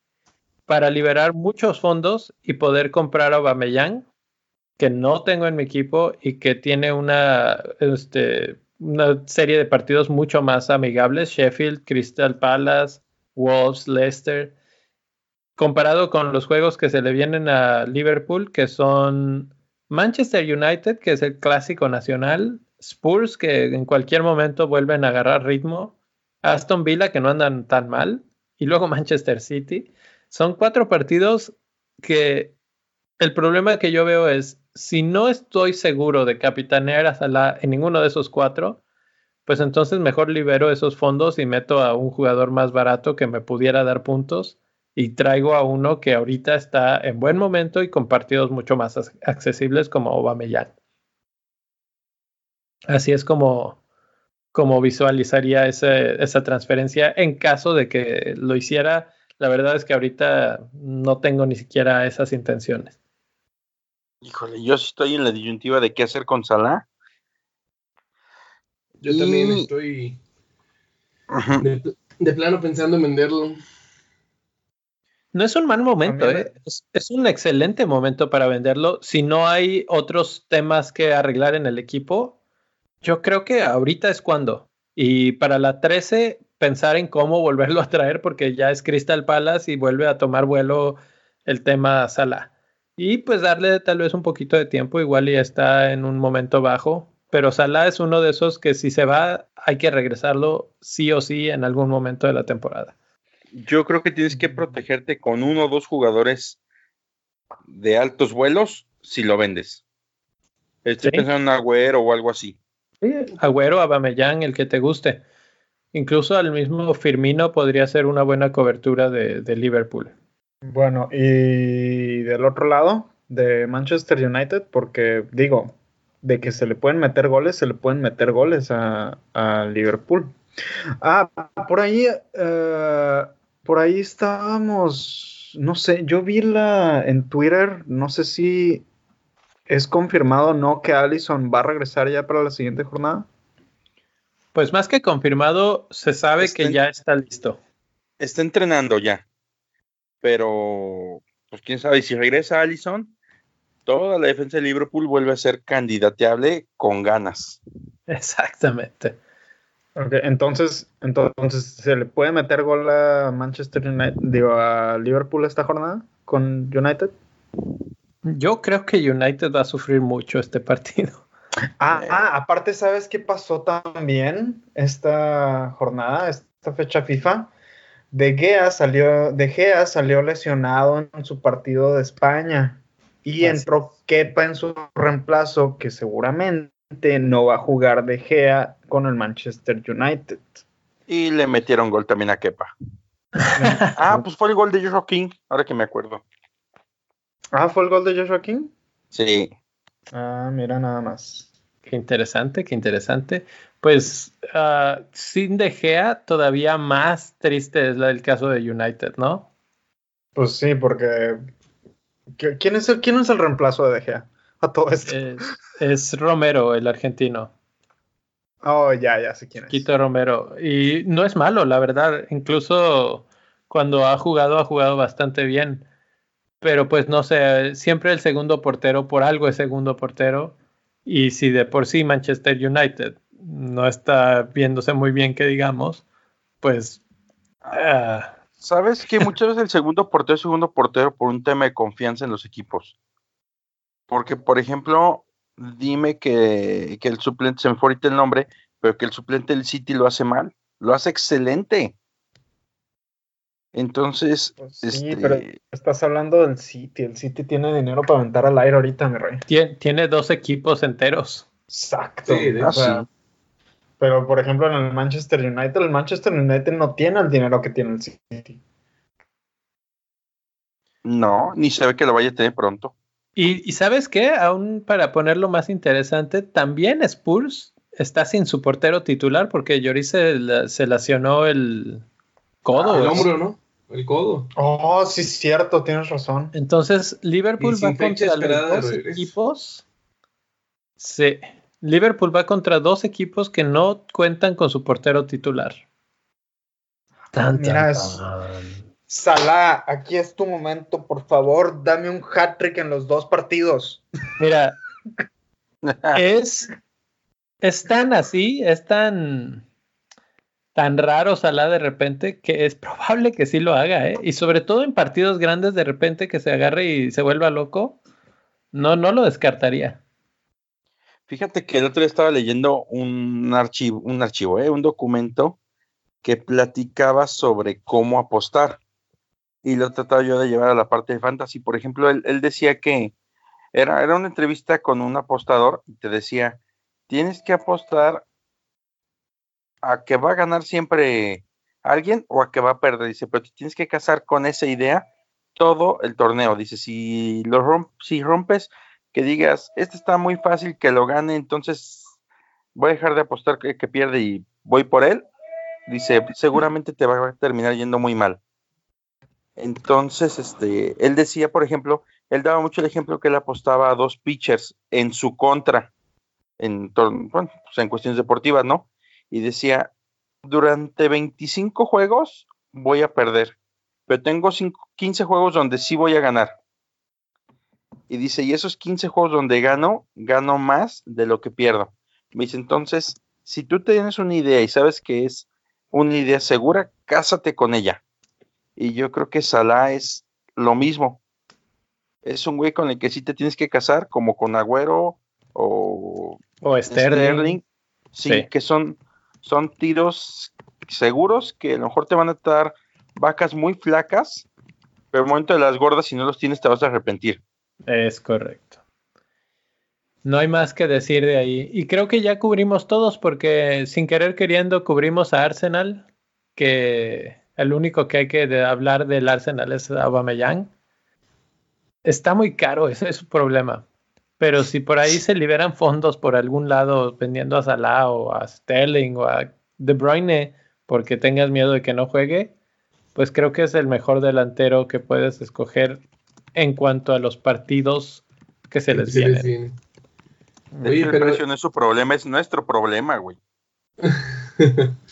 para liberar muchos fondos y poder comprar a Aubameyang que no tengo en mi equipo y que tiene una, este, una serie de partidos mucho más amigables, Sheffield, Crystal Palace, Wolves, Leicester, comparado con los juegos que se le vienen a Liverpool, que son Manchester United, que es el clásico nacional, Spurs, que en cualquier momento vuelven a agarrar ritmo, Aston Villa, que no andan tan mal, y luego Manchester City. Son cuatro partidos que el problema que yo veo es, si no estoy seguro de capitanear a Salah en ninguno de esos cuatro, pues entonces mejor libero esos fondos y meto a un jugador más barato que me pudiera dar puntos y traigo a uno que ahorita está en buen momento y con partidos mucho más accesibles como Aubameyang. Así es como, como visualizaría esa transferencia en caso de que lo hiciera. La verdad es que ahorita no tengo ni siquiera esas intenciones. Híjole, yo estoy en la disyuntiva de qué hacer con Salah. Yo también estoy de, plano pensando en venderlo. No es un mal momento, ¿eh? es, un excelente momento para venderlo. Si no hay otros temas que arreglar en el equipo, yo creo que ahorita es cuando. Y para la 13, pensar en cómo volverlo a traer, porque ya es Crystal Palace y vuelve a tomar vuelo el tema Salah. y pues darle tal vez un poquito de tiempo, igual ya está en un momento bajo, pero Salah es uno de esos que si se va hay que regresarlo sí o sí en algún momento de la temporada. Yo creo que tienes que protegerte con uno o dos jugadores de altos vuelos si lo vendes. Estoy pensando en Agüero o algo así. Sí, Agüero, Abamellán, el que te guste. Incluso al mismo Firmino podría ser una buena cobertura de, de Liverpool. Bueno, y del otro lado, de Manchester United, porque digo, de que se le pueden meter goles, se le pueden meter goles a, a Liverpool. Ah, por ahí, uh, por ahí estábamos, no sé, yo vi la en Twitter, no sé si es confirmado o no que Allison va a regresar ya para la siguiente jornada. Pues más que confirmado, se sabe que ya está listo. Está entrenando ya. Pero, pues quién sabe, si regresa Allison, toda la defensa de Liverpool vuelve a ser candidateable con ganas. Exactamente. Okay, entonces, entonces, ¿se le puede meter gol a Manchester United, digo, a Liverpool esta jornada con United? Yo creo que United va a sufrir mucho este partido. Ah, ah, aparte, ¿sabes qué pasó también esta jornada, esta fecha FIFA? De Gea salió, de Gea salió lesionado en su partido de España y entró Kepa en su reemplazo, que seguramente no va a jugar de Gea con el Manchester United. Y le metieron gol también a Kepa. ah, pues fue el gol de Joshua King, ahora que me acuerdo. Ah, ¿fue el gol de Joshua King? Sí. Ah, mira nada más. Qué interesante, qué interesante. Pues uh, sin De Gea, todavía más triste es la del caso de United, ¿no? Pues sí, porque ¿quién es el, quién es el reemplazo de De Gea? A todo esto. Es, Romero, el argentino. Oh, ya, ya sé quién es. Quito Romero. Y no es malo, la verdad. Incluso cuando ha jugado, ha jugado bastante bien. Pero pues no sé, siempre el segundo portero, por algo es segundo portero. Y si de por sí Manchester United no está viéndose muy bien, que digamos, pues... Ah. Sabes que muchas veces el segundo portero es segundo portero por un tema de confianza en los equipos. Porque, por ejemplo, dime que, que el suplente, se me fue ahorita el nombre, pero que el suplente del City lo hace mal. Lo hace excelente. Entonces, pues sí, este pero estás hablando del City. El City tiene dinero para aventar al aire ahorita, mi rey. Tiene, dos equipos enteros. Exacto. Ah, pero, por ejemplo, en el Manchester United, el Manchester United no tiene el dinero que tiene el City. No, ni se ve que lo vaya a tener pronto. Y, y sabes qué, aún para ponerlo más interesante, también Spurs está sin su portero titular porque Lloris se, se lesionó el, codo. el hombro, ¿no? El codo. Oh, sí, es cierto, tienes razón. Entonces, Liverpool va contra dos equipos. Sí. Liverpool va contra dos equipos que no cuentan con su portero titular. Tan, Mira, Salah, aquí es tu momento, por favor, dame un hat-trick en los dos partidos. Mira, es, es tan así, es tan tan raro Salah de repente que es probable que sí lo haga, ¿eh? Y sobre todo en partidos grandes de repente que se agarre y se vuelva loco, no, no lo descartaría. Fíjate que el otro día estaba leyendo un archivo, un archivo, ¿eh? un documento que platicaba sobre cómo apostar. Y lo trataba yo de llevar a la parte de fantasy. Por ejemplo, él, decía que era, era una entrevista con un apostador y te decía, tienes que apostar a que va a ganar siempre alguien o a que va a perder. Dice, pero tienes que casar con esa idea todo el torneo. Dice, si lo si rompes, que digas, este está muy fácil que lo gane, entonces voy a dejar de apostar que, que pierde y voy por él. Dice, seguramente te va a terminar yendo muy mal. Entonces, este, él decía, por ejemplo, él daba mucho el ejemplo que él apostaba a dos pitchers en su contra, en, bueno, pues en cuestiones deportivas, ¿no? y decía, durante 25 juegos voy a perder, pero tengo 15 juegos donde sí voy a ganar. Y dice, y esos 15 juegos donde gano, gano más de lo que pierdo. Me dice, entonces, si tú tienes una idea y sabes que es una idea segura, cásate con ella. Y yo creo que Salah es lo mismo. es un güey con el que sí te tienes que casar, como con Agüero o, o Sterling. Sí, que son, son tiros seguros que a lo mejor te van a dar vacas muy flacas, pero el momento de las gordas, si no los tienes, te vas a arrepentir. Es correcto. No hay más que decir de ahí. Y creo que ya cubrimos todos porque sin querer queriendo cubrimos a Arsenal, que el único que hay que hablar del Arsenal es Aubameyang. Está muy caro, ese es su problema. Pero si por ahí se liberan fondos por algún lado vendiendo a Salah o a Sterling o a De Bruyne porque tengas miedo de que no juegue, pues creo que es el mejor delantero que puedes escoger en cuanto a los partidos que se les vienen. Oye, pero... precio no es su problema, es nuestro problema, güey.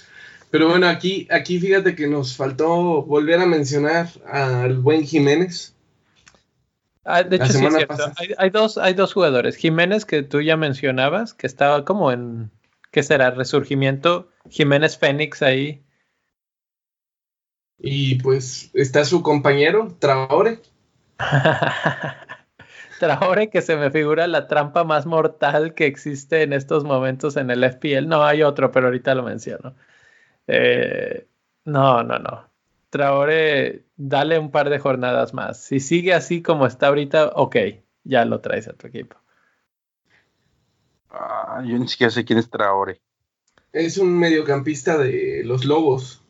pero bueno, aquí, aquí fíjate que nos faltó volver a mencionar al buen Jiménez. Ah, de hecho, sí es cierto. Hay, dos, hay dos jugadores. Jiménez, que tú ya mencionabas, que estaba como en, ¿qué será? Resurgimiento. Jiménez Fénix ahí. Y pues está su compañero, Traore. Traore, que se me figura la trampa más mortal que existe en estos momentos en el FPL. No, hay otro, pero ahorita lo menciono. Eh, no, no, no. Traore, dale un par de jornadas más. Si sigue así como está ahorita, ok, ya lo traes a tu equipo. Ah, yo ni siquiera sé quién es Traore. Es un mediocampista de los Lobos,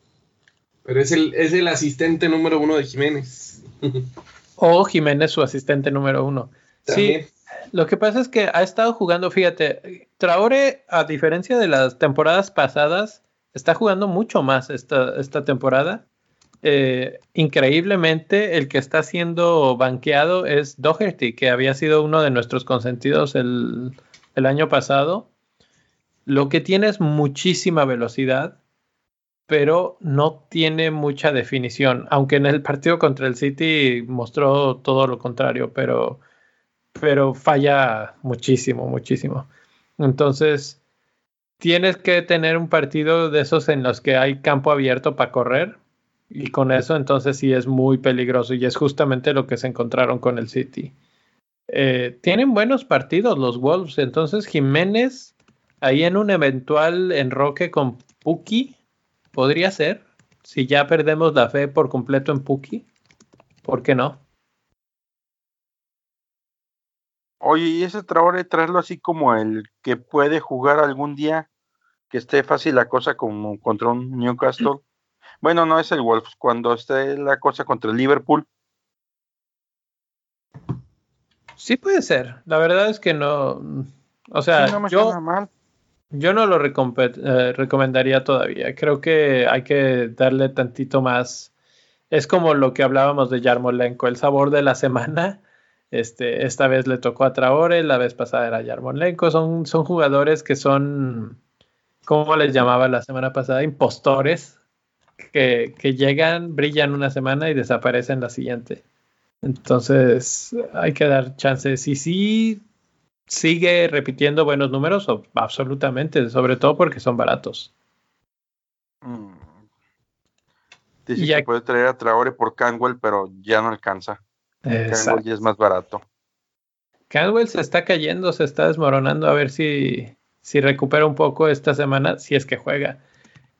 pero es el, es el asistente número uno de Jiménez. o Jiménez su asistente número uno. Sí, lo que pasa es que ha estado jugando, fíjate, Traore, a diferencia de las temporadas pasadas, está jugando mucho más esta, esta temporada. Eh, increíblemente, el que está siendo banqueado es Doherty, que había sido uno de nuestros consentidos el, el año pasado. Lo que tiene es muchísima velocidad pero no tiene mucha definición, aunque en el partido contra el City mostró todo lo contrario, pero, pero falla muchísimo, muchísimo. Entonces, tienes que tener un partido de esos en los que hay campo abierto para correr, y con eso entonces sí es muy peligroso, y es justamente lo que se encontraron con el City. Eh, tienen buenos partidos los Wolves, entonces Jiménez ahí en un eventual enroque con Puki Podría ser. Si ya perdemos la fe por completo en Puki, ¿por qué no? Oye, ¿y ese Traore traerlo así como el que puede jugar algún día? Que esté fácil la cosa como contra un Newcastle. Bueno, no es el Wolves, cuando esté la cosa contra el Liverpool. Sí puede ser. La verdad es que no. O sea, yo, mal. Yo no lo eh, recomendaría todavía. Creo que hay que darle tantito más. Es como lo que hablábamos de Yarmolenko, el sabor de la semana. Este, esta vez le tocó a Traore, la vez pasada era Yarmolenko. Son, son jugadores que son, ¿cómo les llamaba la semana pasada? Impostores, que, que llegan, brillan una semana y desaparecen la siguiente. Entonces, hay que dar chances. Y sí, sigue repitiendo buenos números, absolutamente, sobre todo porque son baratos. Mm. Dice que puede traer a Traore por Canwell, pero ya no alcanza. Canwell ya es más barato. Canwell se está cayendo, se está desmoronando, a ver si, si recupera un poco esta semana, si es que juega.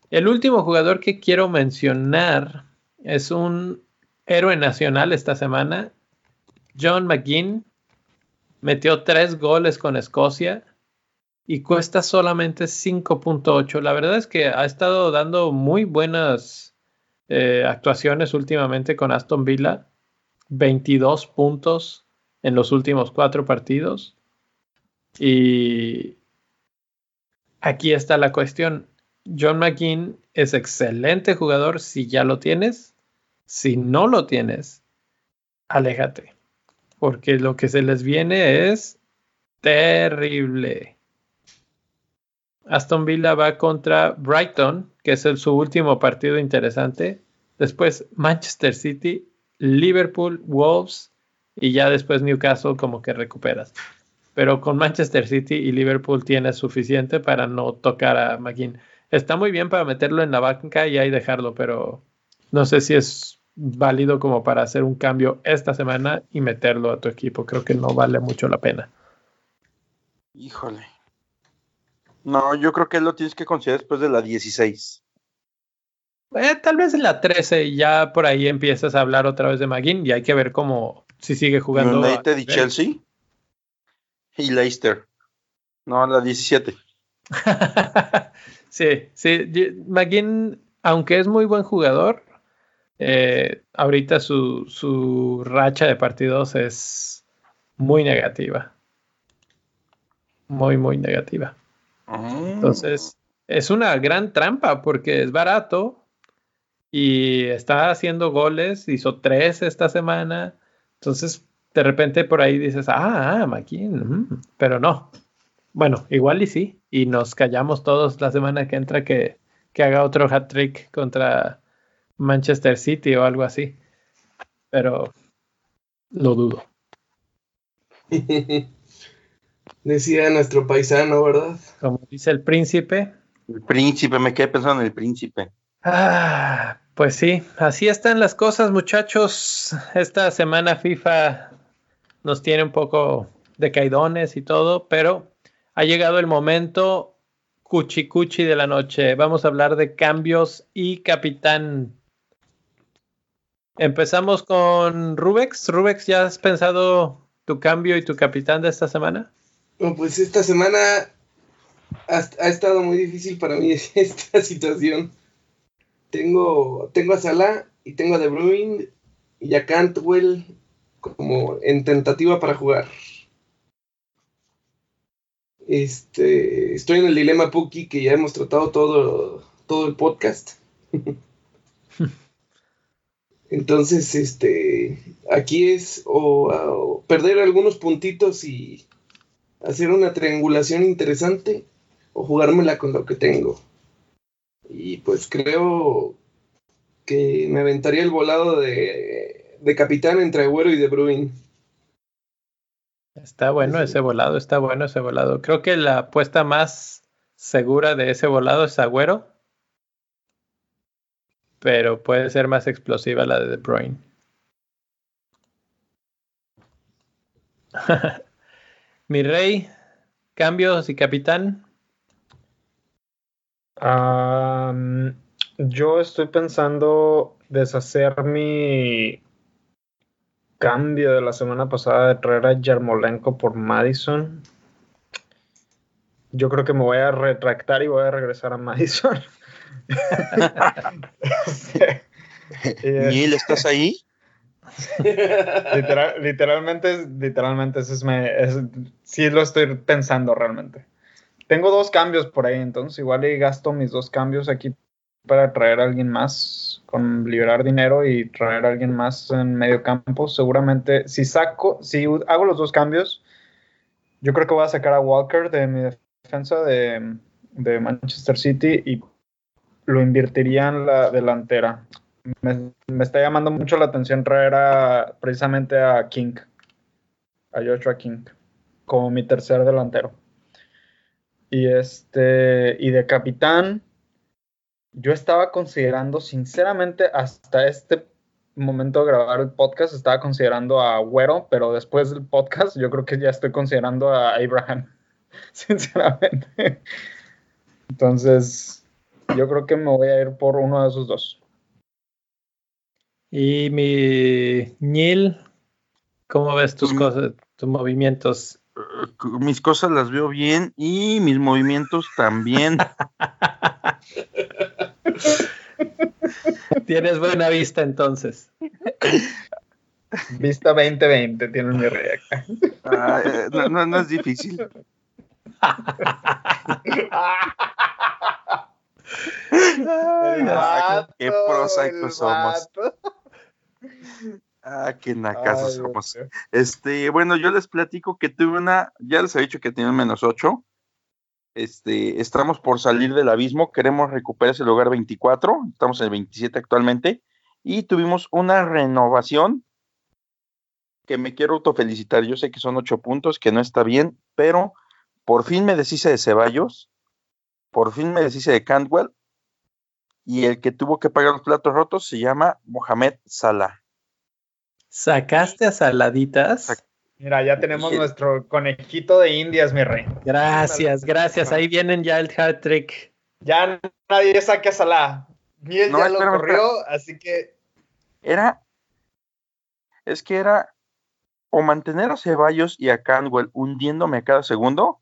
El último jugador que quiero mencionar es un héroe nacional esta semana, John McGinn, metió tres goles con Escocia y cuesta solamente 5.8. La verdad es que ha estado dando muy buenas eh, actuaciones últimamente con Aston Villa. 22 puntos en los últimos cuatro partidos. Y aquí está la cuestión. John McKean es excelente jugador si ya lo tienes. Si no lo tienes, aléjate porque lo que se les viene es terrible. Aston Villa va contra Brighton, que es su último partido interesante. Después Manchester City, Liverpool, Wolves y ya después Newcastle como que recuperas. Pero con Manchester City y Liverpool tienes suficiente para no tocar a McGinn. Está muy bien para meterlo en la banca y ahí dejarlo, pero no sé si es válido como para hacer un cambio esta semana y meterlo a tu equipo. Creo que no vale mucho la pena. Híjole. No, yo creo que lo tienes que considerar después de la 16. Eh, tal vez en la 13 y ya por ahí empiezas a hablar otra vez de McGinn y hay que ver cómo si sigue jugando. United y Chelsea y Leicester. No, la 17. sí, sí. McGinn, aunque es muy buen jugador, eh, ahorita su, su racha de partidos es muy negativa. Muy, muy negativa. Ah. Entonces, es una gran trampa porque es barato y está haciendo goles, hizo tres esta semana. Entonces, de repente por ahí dices, ah, ah McKean, pero no. Bueno, igual y sí. Y nos callamos todos la semana que entra que, que haga otro hat trick contra Manchester City o algo así. Pero lo dudo. Decía nuestro paisano, ¿verdad? Como dice el príncipe. El príncipe, me quedé pensando en el príncipe. Ah, pues sí, así están las cosas, muchachos. Esta semana FIFA nos tiene un poco de caidones y todo, pero ha llegado el momento cuchi cuchi de la noche. Vamos a hablar de cambios y capitán. Empezamos con Rubex. Rubex, ¿ya has pensado tu cambio y tu capitán de esta semana? pues esta semana ha, estado muy difícil para mí esta situación. Tengo, tengo a Salah y tengo a De Bruyne y a Cantwell como en tentativa para jugar. Este, estoy en el dilema Puki que ya hemos tratado todo, todo el podcast. Entonces, este, aquí es o, perder algunos puntitos y hacer una triangulación interesante o jugármela con lo que tengo. Y pues creo que me aventaría el volado de, de capitán entre Agüero y De Bruyne. Está bueno ese volado, está bueno ese volado. Creo que la apuesta más segura de ese volado es Agüero, pero puede ser más explosiva la de De Bruyne. Mi rey, cambios y capitán. Yo estoy pensando deshacer mi cambio de la semana pasada de traer a Yarmolenko por Madison. Yo creo que me voy a retractar y voy a regresar a Madison. ¿Neil, estás ahí? literalmente, literalmente, eso es, me, sí lo estoy pensando realmente. Tengo dos cambios por ahí, entonces igual y gasto mis dos cambios aquí para traer a alguien más, con liberar dinero y traer a alguien más en medio campo. Seguramente, si saco, si hago los dos cambios, yo creo que voy a sacar a Walker de mi defensa de, de Manchester City y lo invertiría en la delantera me, está llamando mucho la atención traer a, precisamente a King, a Joshua King, como mi tercer delantero. Y este, y de capitán, yo estaba considerando, sinceramente, hasta este momento de grabar el podcast, estaba considerando a Güero, pero después del podcast, yo creo que ya estoy considerando a Abraham, sinceramente. Entonces, yo creo que me voy a ir por uno de esos dos. Y mi Nil, ¿cómo ves tus mm. cosas, tus movimientos? Mis cosas las veo bien y mis movimientos también. Tienes buena vista entonces. Vista 2020 tiene mi rey ah, eh, no, no, es difícil. qué prosaicos somos. Ah, qué nacazos somos. Este, bueno, yo les platico que tuve una, ya les he dicho que tiene un menos 8. Este, estamos por salir del abismo, queremos recuperar ese lugar 24, estamos en el 27 actualmente, y tuvimos una renovación que me quiero autofelicitar. Yo sé que son 8 puntos, que no está bien, pero por fin me deshice de Ceballos, por fin me deshice de Cantwell, y el que tuvo que pagar los platos rotos se llama Mohamed Salah. ¿Sacaste a Saladitas? Mira, ya tenemos nuestro conejito de indias, mi rey. Gracias, gracias. Ahí vienen ya el hat trick. Ya nadie saque a Salah. Miel ya lo corrió, así que. Era. Es que era o mantener a Ceballos y a Canwell hundiéndome a cada segundo,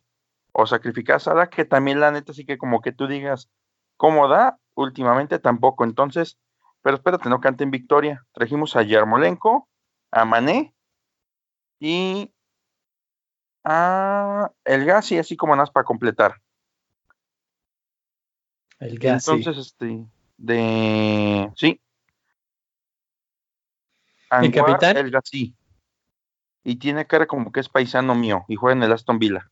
o sacrificar a Salah, que también la neta sí que como que tú digas, ¿cómo da? Últimamente tampoco. Entonces, pero espérate, no canten victoria. Trajimos a Yarmolenko, a Mané y a el Gassi, así como más para completar. El Gassi. Entonces, este, de, sí. ¿El capitán? El Gassi. Y tiene cara como que es paisano mío y juega en el Aston Villa.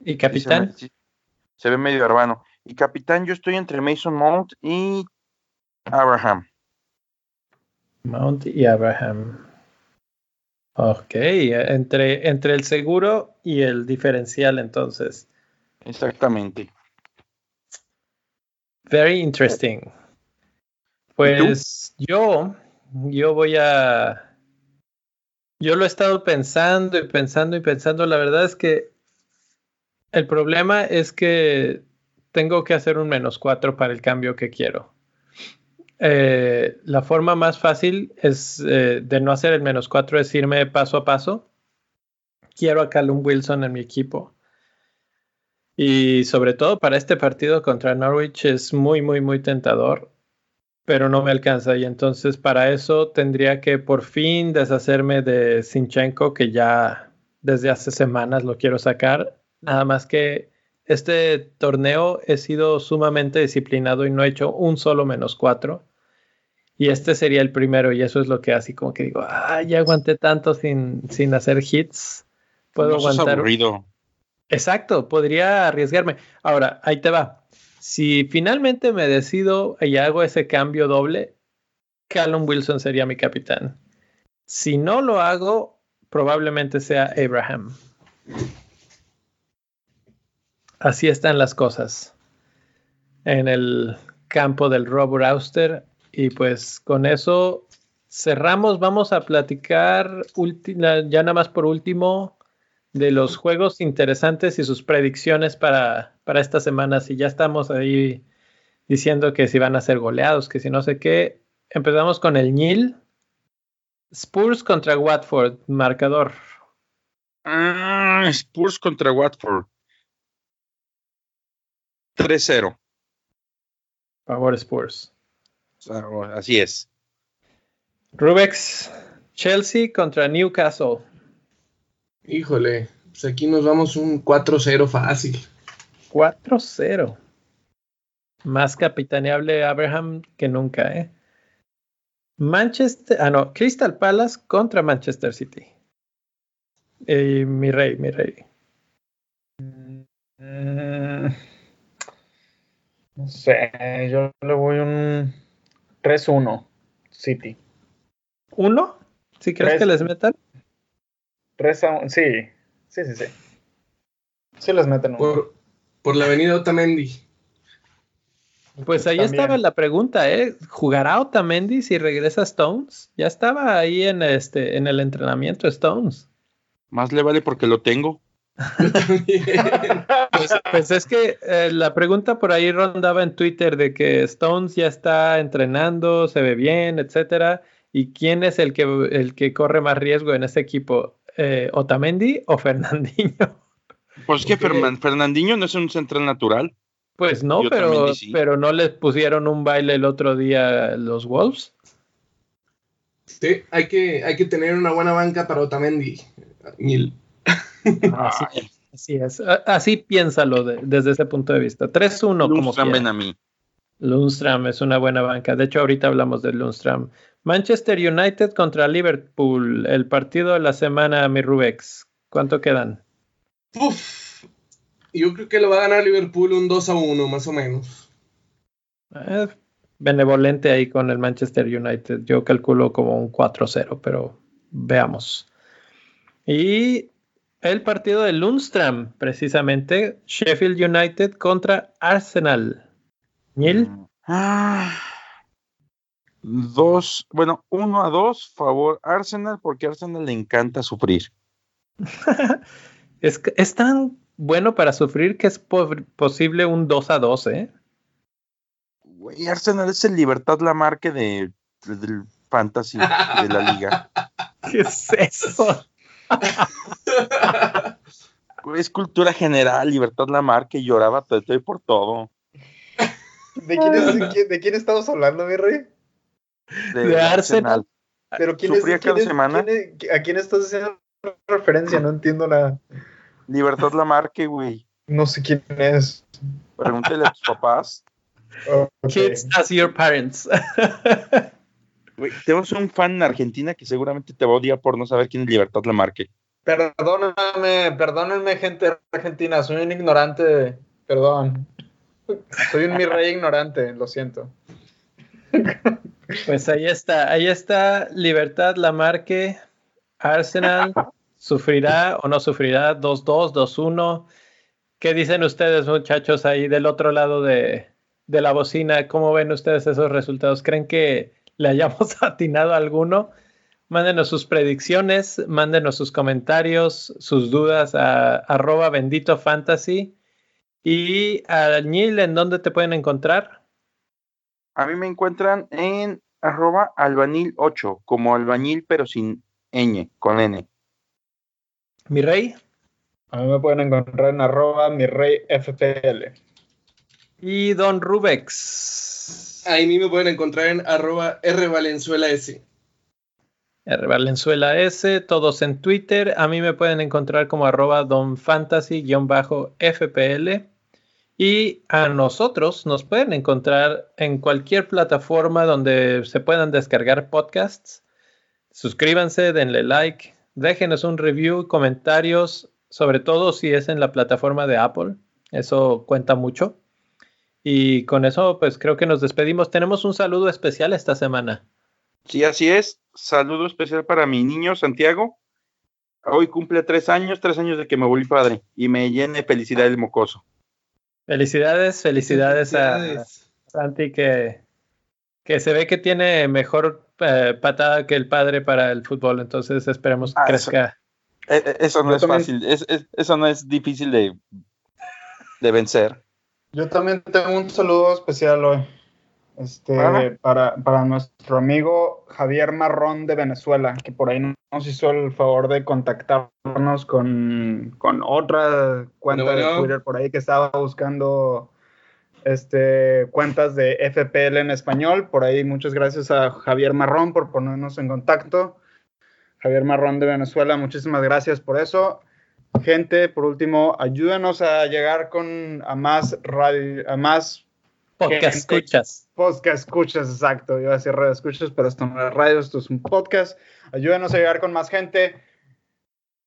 ¿Y capitán? se, ve medio hermano. Y capitán, yo estoy entre Mason Mount y Abraham. Mount y Abraham. Ok, entre, entre el seguro y el diferencial entonces. Exactamente. Very interesting. Pues yo, yo voy a... Yo lo he estado pensando y pensando y pensando. La verdad es que el problema es que tengo que hacer un menos cuatro para el cambio que quiero. Eh, la forma más fácil es eh, de no hacer el menos cuatro es irme paso a paso. Quiero a Callum Wilson en mi equipo. Y sobre todo para este partido contra Norwich es muy, muy, muy tentador, pero no me alcanza. Y entonces para eso tendría que por fin deshacerme de Sinchenko, que ya desde hace semanas lo quiero sacar. Nada más que este torneo he sido sumamente disciplinado y no he hecho un solo menos cuatro. Y este sería el primero, y eso es lo que así como que digo, ah, ya aguanté tanto sin, sin hacer hits. Puedo aguantar. aburrido. Exacto, podría arriesgarme. Ahora, ahí te va. Si finalmente me decido y hago ese cambio doble, Callum Wilson sería mi capitán. Si no lo hago, probablemente sea Abraham. Así están las cosas en el campo del Rob Auster. Y pues con eso cerramos. Vamos a platicar ya nada más por último de los juegos interesantes y sus predicciones para, para esta semana. Si ya estamos ahí diciendo que si van a ser goleados, que si no sé qué. Empezamos con el Nil. Spurs contra Watford, marcador. Ah, Spurs contra Watford. 3-0. Favor Spurs. Así es. Rubex, Chelsea contra Newcastle. Híjole, pues aquí nos vamos un 4-0 fácil. 4-0. Más capitaneable Abraham que nunca, ¿eh? Manchester, ah no, Crystal Palace contra Manchester City. Eh, mi rey, mi rey. Mm, no sé, yo le voy un 3-1, City. ¿Uno? ¿Sí crees que les metan? 3 a 1, sí, sí, sí, sí. Sí les meten Por, por la avenida Otamendi. Pues ahí estaba la pregunta, ¿eh? ¿Jugará Otamendi si regresa Stones? Ya estaba ahí en, este, en el entrenamiento Stones. Más le vale porque lo tengo. Pues, pues, es que eh, la pregunta por ahí rondaba en Twitter de que Stones ya está entrenando, se ve bien, etcétera. ¿Y quién es el que, el que corre más riesgo en ese equipo? Eh, ¿Otamendi o Fernandinho? Pues que Fernandinho no es un central natural. Pues no, pero, pero no les pusieron un baile el otro día los Wolves. Sí, hay que, hay que tener una buena banca para Otamendi. Así, es. Así piénsalo desde ese punto de vista. 3-1 como ven a mí. Lundstram es una buena banca. De hecho, ahorita hablamos de Lundstram. Manchester United contra Liverpool. El partido de la semana, mi Rubex. ¿Cuánto quedan? Uf, yo creo que lo va a ganar Liverpool un 2 a 1, más o menos. Eh, benevolente ahí con el Manchester United. Yo calculo como un 4-0, pero veamos. Y el partido de Lundstram, precisamente, Sheffield United contra Arsenal. ¿Nil? Ah, dos, bueno, uno a dos, favor Arsenal, porque a Arsenal le encanta sufrir. es, es tan bueno para sufrir que es posible un 2 a 2, ¿eh? Güey, Arsenal es el Libertad Lamarque de, del fantasy de la liga. ¿Qué es eso? es cultura general, Libertad Lamarque lloraba todo y por todo. ¿De quién, es, de, quién, estamos hablando, mi rey? De, Arsenal. ¿Pero quién es, cada semana? ¿A quién estás haciendo referencia? No entiendo nada. Libertad Lamarque, güey. No sé quién es. Pregúntele a tus papás. Kids as your parents. tenemos un fan en Argentina que seguramente te va a odiar por no saber quién es Libertad Lamarque. Perdóname, perdónenme, gente Argentina, soy un ignorante, perdón. Soy un mi rey ignorante, lo siento. Pues ahí está, ahí está Libertad Lamarque, Arsenal, ¿sufrirá o no sufrirá? 2-2, 2-1. ¿Qué dicen ustedes, muchachos, ahí del otro lado de, de la bocina? ¿Cómo ven ustedes esos resultados? ¿Creen que le hayamos atinado a alguno? Mándenos sus predicciones, mándenos sus comentarios, sus dudas a arroba bendito fantasy. Y Añil, ¿en dónde te pueden encontrar? A mí me encuentran en arroba albanil8, como albañil pero sin ñ, con n. ¿Mi rey? A mí me pueden encontrar en arroba mi rey FPL. Y Don Rubex. A mí me pueden encontrar en arroba R Valenzuela S. R Valenzuela S, todos en Twitter. A mí me pueden encontrar como arroba donfantasy-fpl. Y a nosotros nos pueden encontrar en cualquier plataforma donde se puedan descargar podcasts. Suscríbanse, denle like, déjenos un review, comentarios, sobre todo si es en la plataforma de Apple. Eso cuenta mucho. Y con eso, pues creo que nos despedimos. Tenemos un saludo especial esta semana. Sí, así es. Saludo especial para mi niño Santiago. Hoy cumple tres años, tres años de que me volví padre y me llene felicidad el mocoso. Felicidades, felicidades, a Santi que, que se ve que tiene mejor eh, patada que el padre para el fútbol, entonces esperemos que ah, crezca. E, e, eso, no es fácil, eso no es difícil de, de vencer. Yo también tengo un saludo especial hoy. Este, para, para, nuestro amigo Javier Marrón de Venezuela, que por ahí nos hizo el favor de contactarnos con, con otra cuenta de Twitter por ahí que estaba buscando este, cuentas de FPL en español. Por ahí muchas gracias a Javier Marrón por ponernos en contacto. Javier Marrón de Venezuela, muchísimas gracias por eso. Gente, por último, ayúdenos a llegar con a más radio, a más Podcast escuchas. Podcast escuchas, exacto. Iba a decir radio escuchas, pero esto no es radio, esto es un podcast. Ayúdenos a llegar con más gente.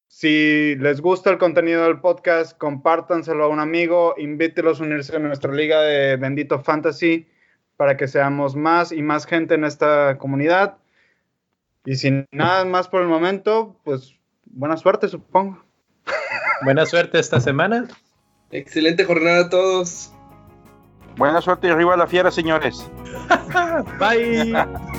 Si les gusta el contenido del podcast, compártanselo a un amigo, invítelos a unirse a nuestra liga de Bendito Fantasy para que seamos más y más gente en esta comunidad. Y sin nada más por el momento, pues buena suerte, supongo. Buena suerte esta semana. Excelente jornada a todos. Buena suerte y arriba la fiera, señores. Bye.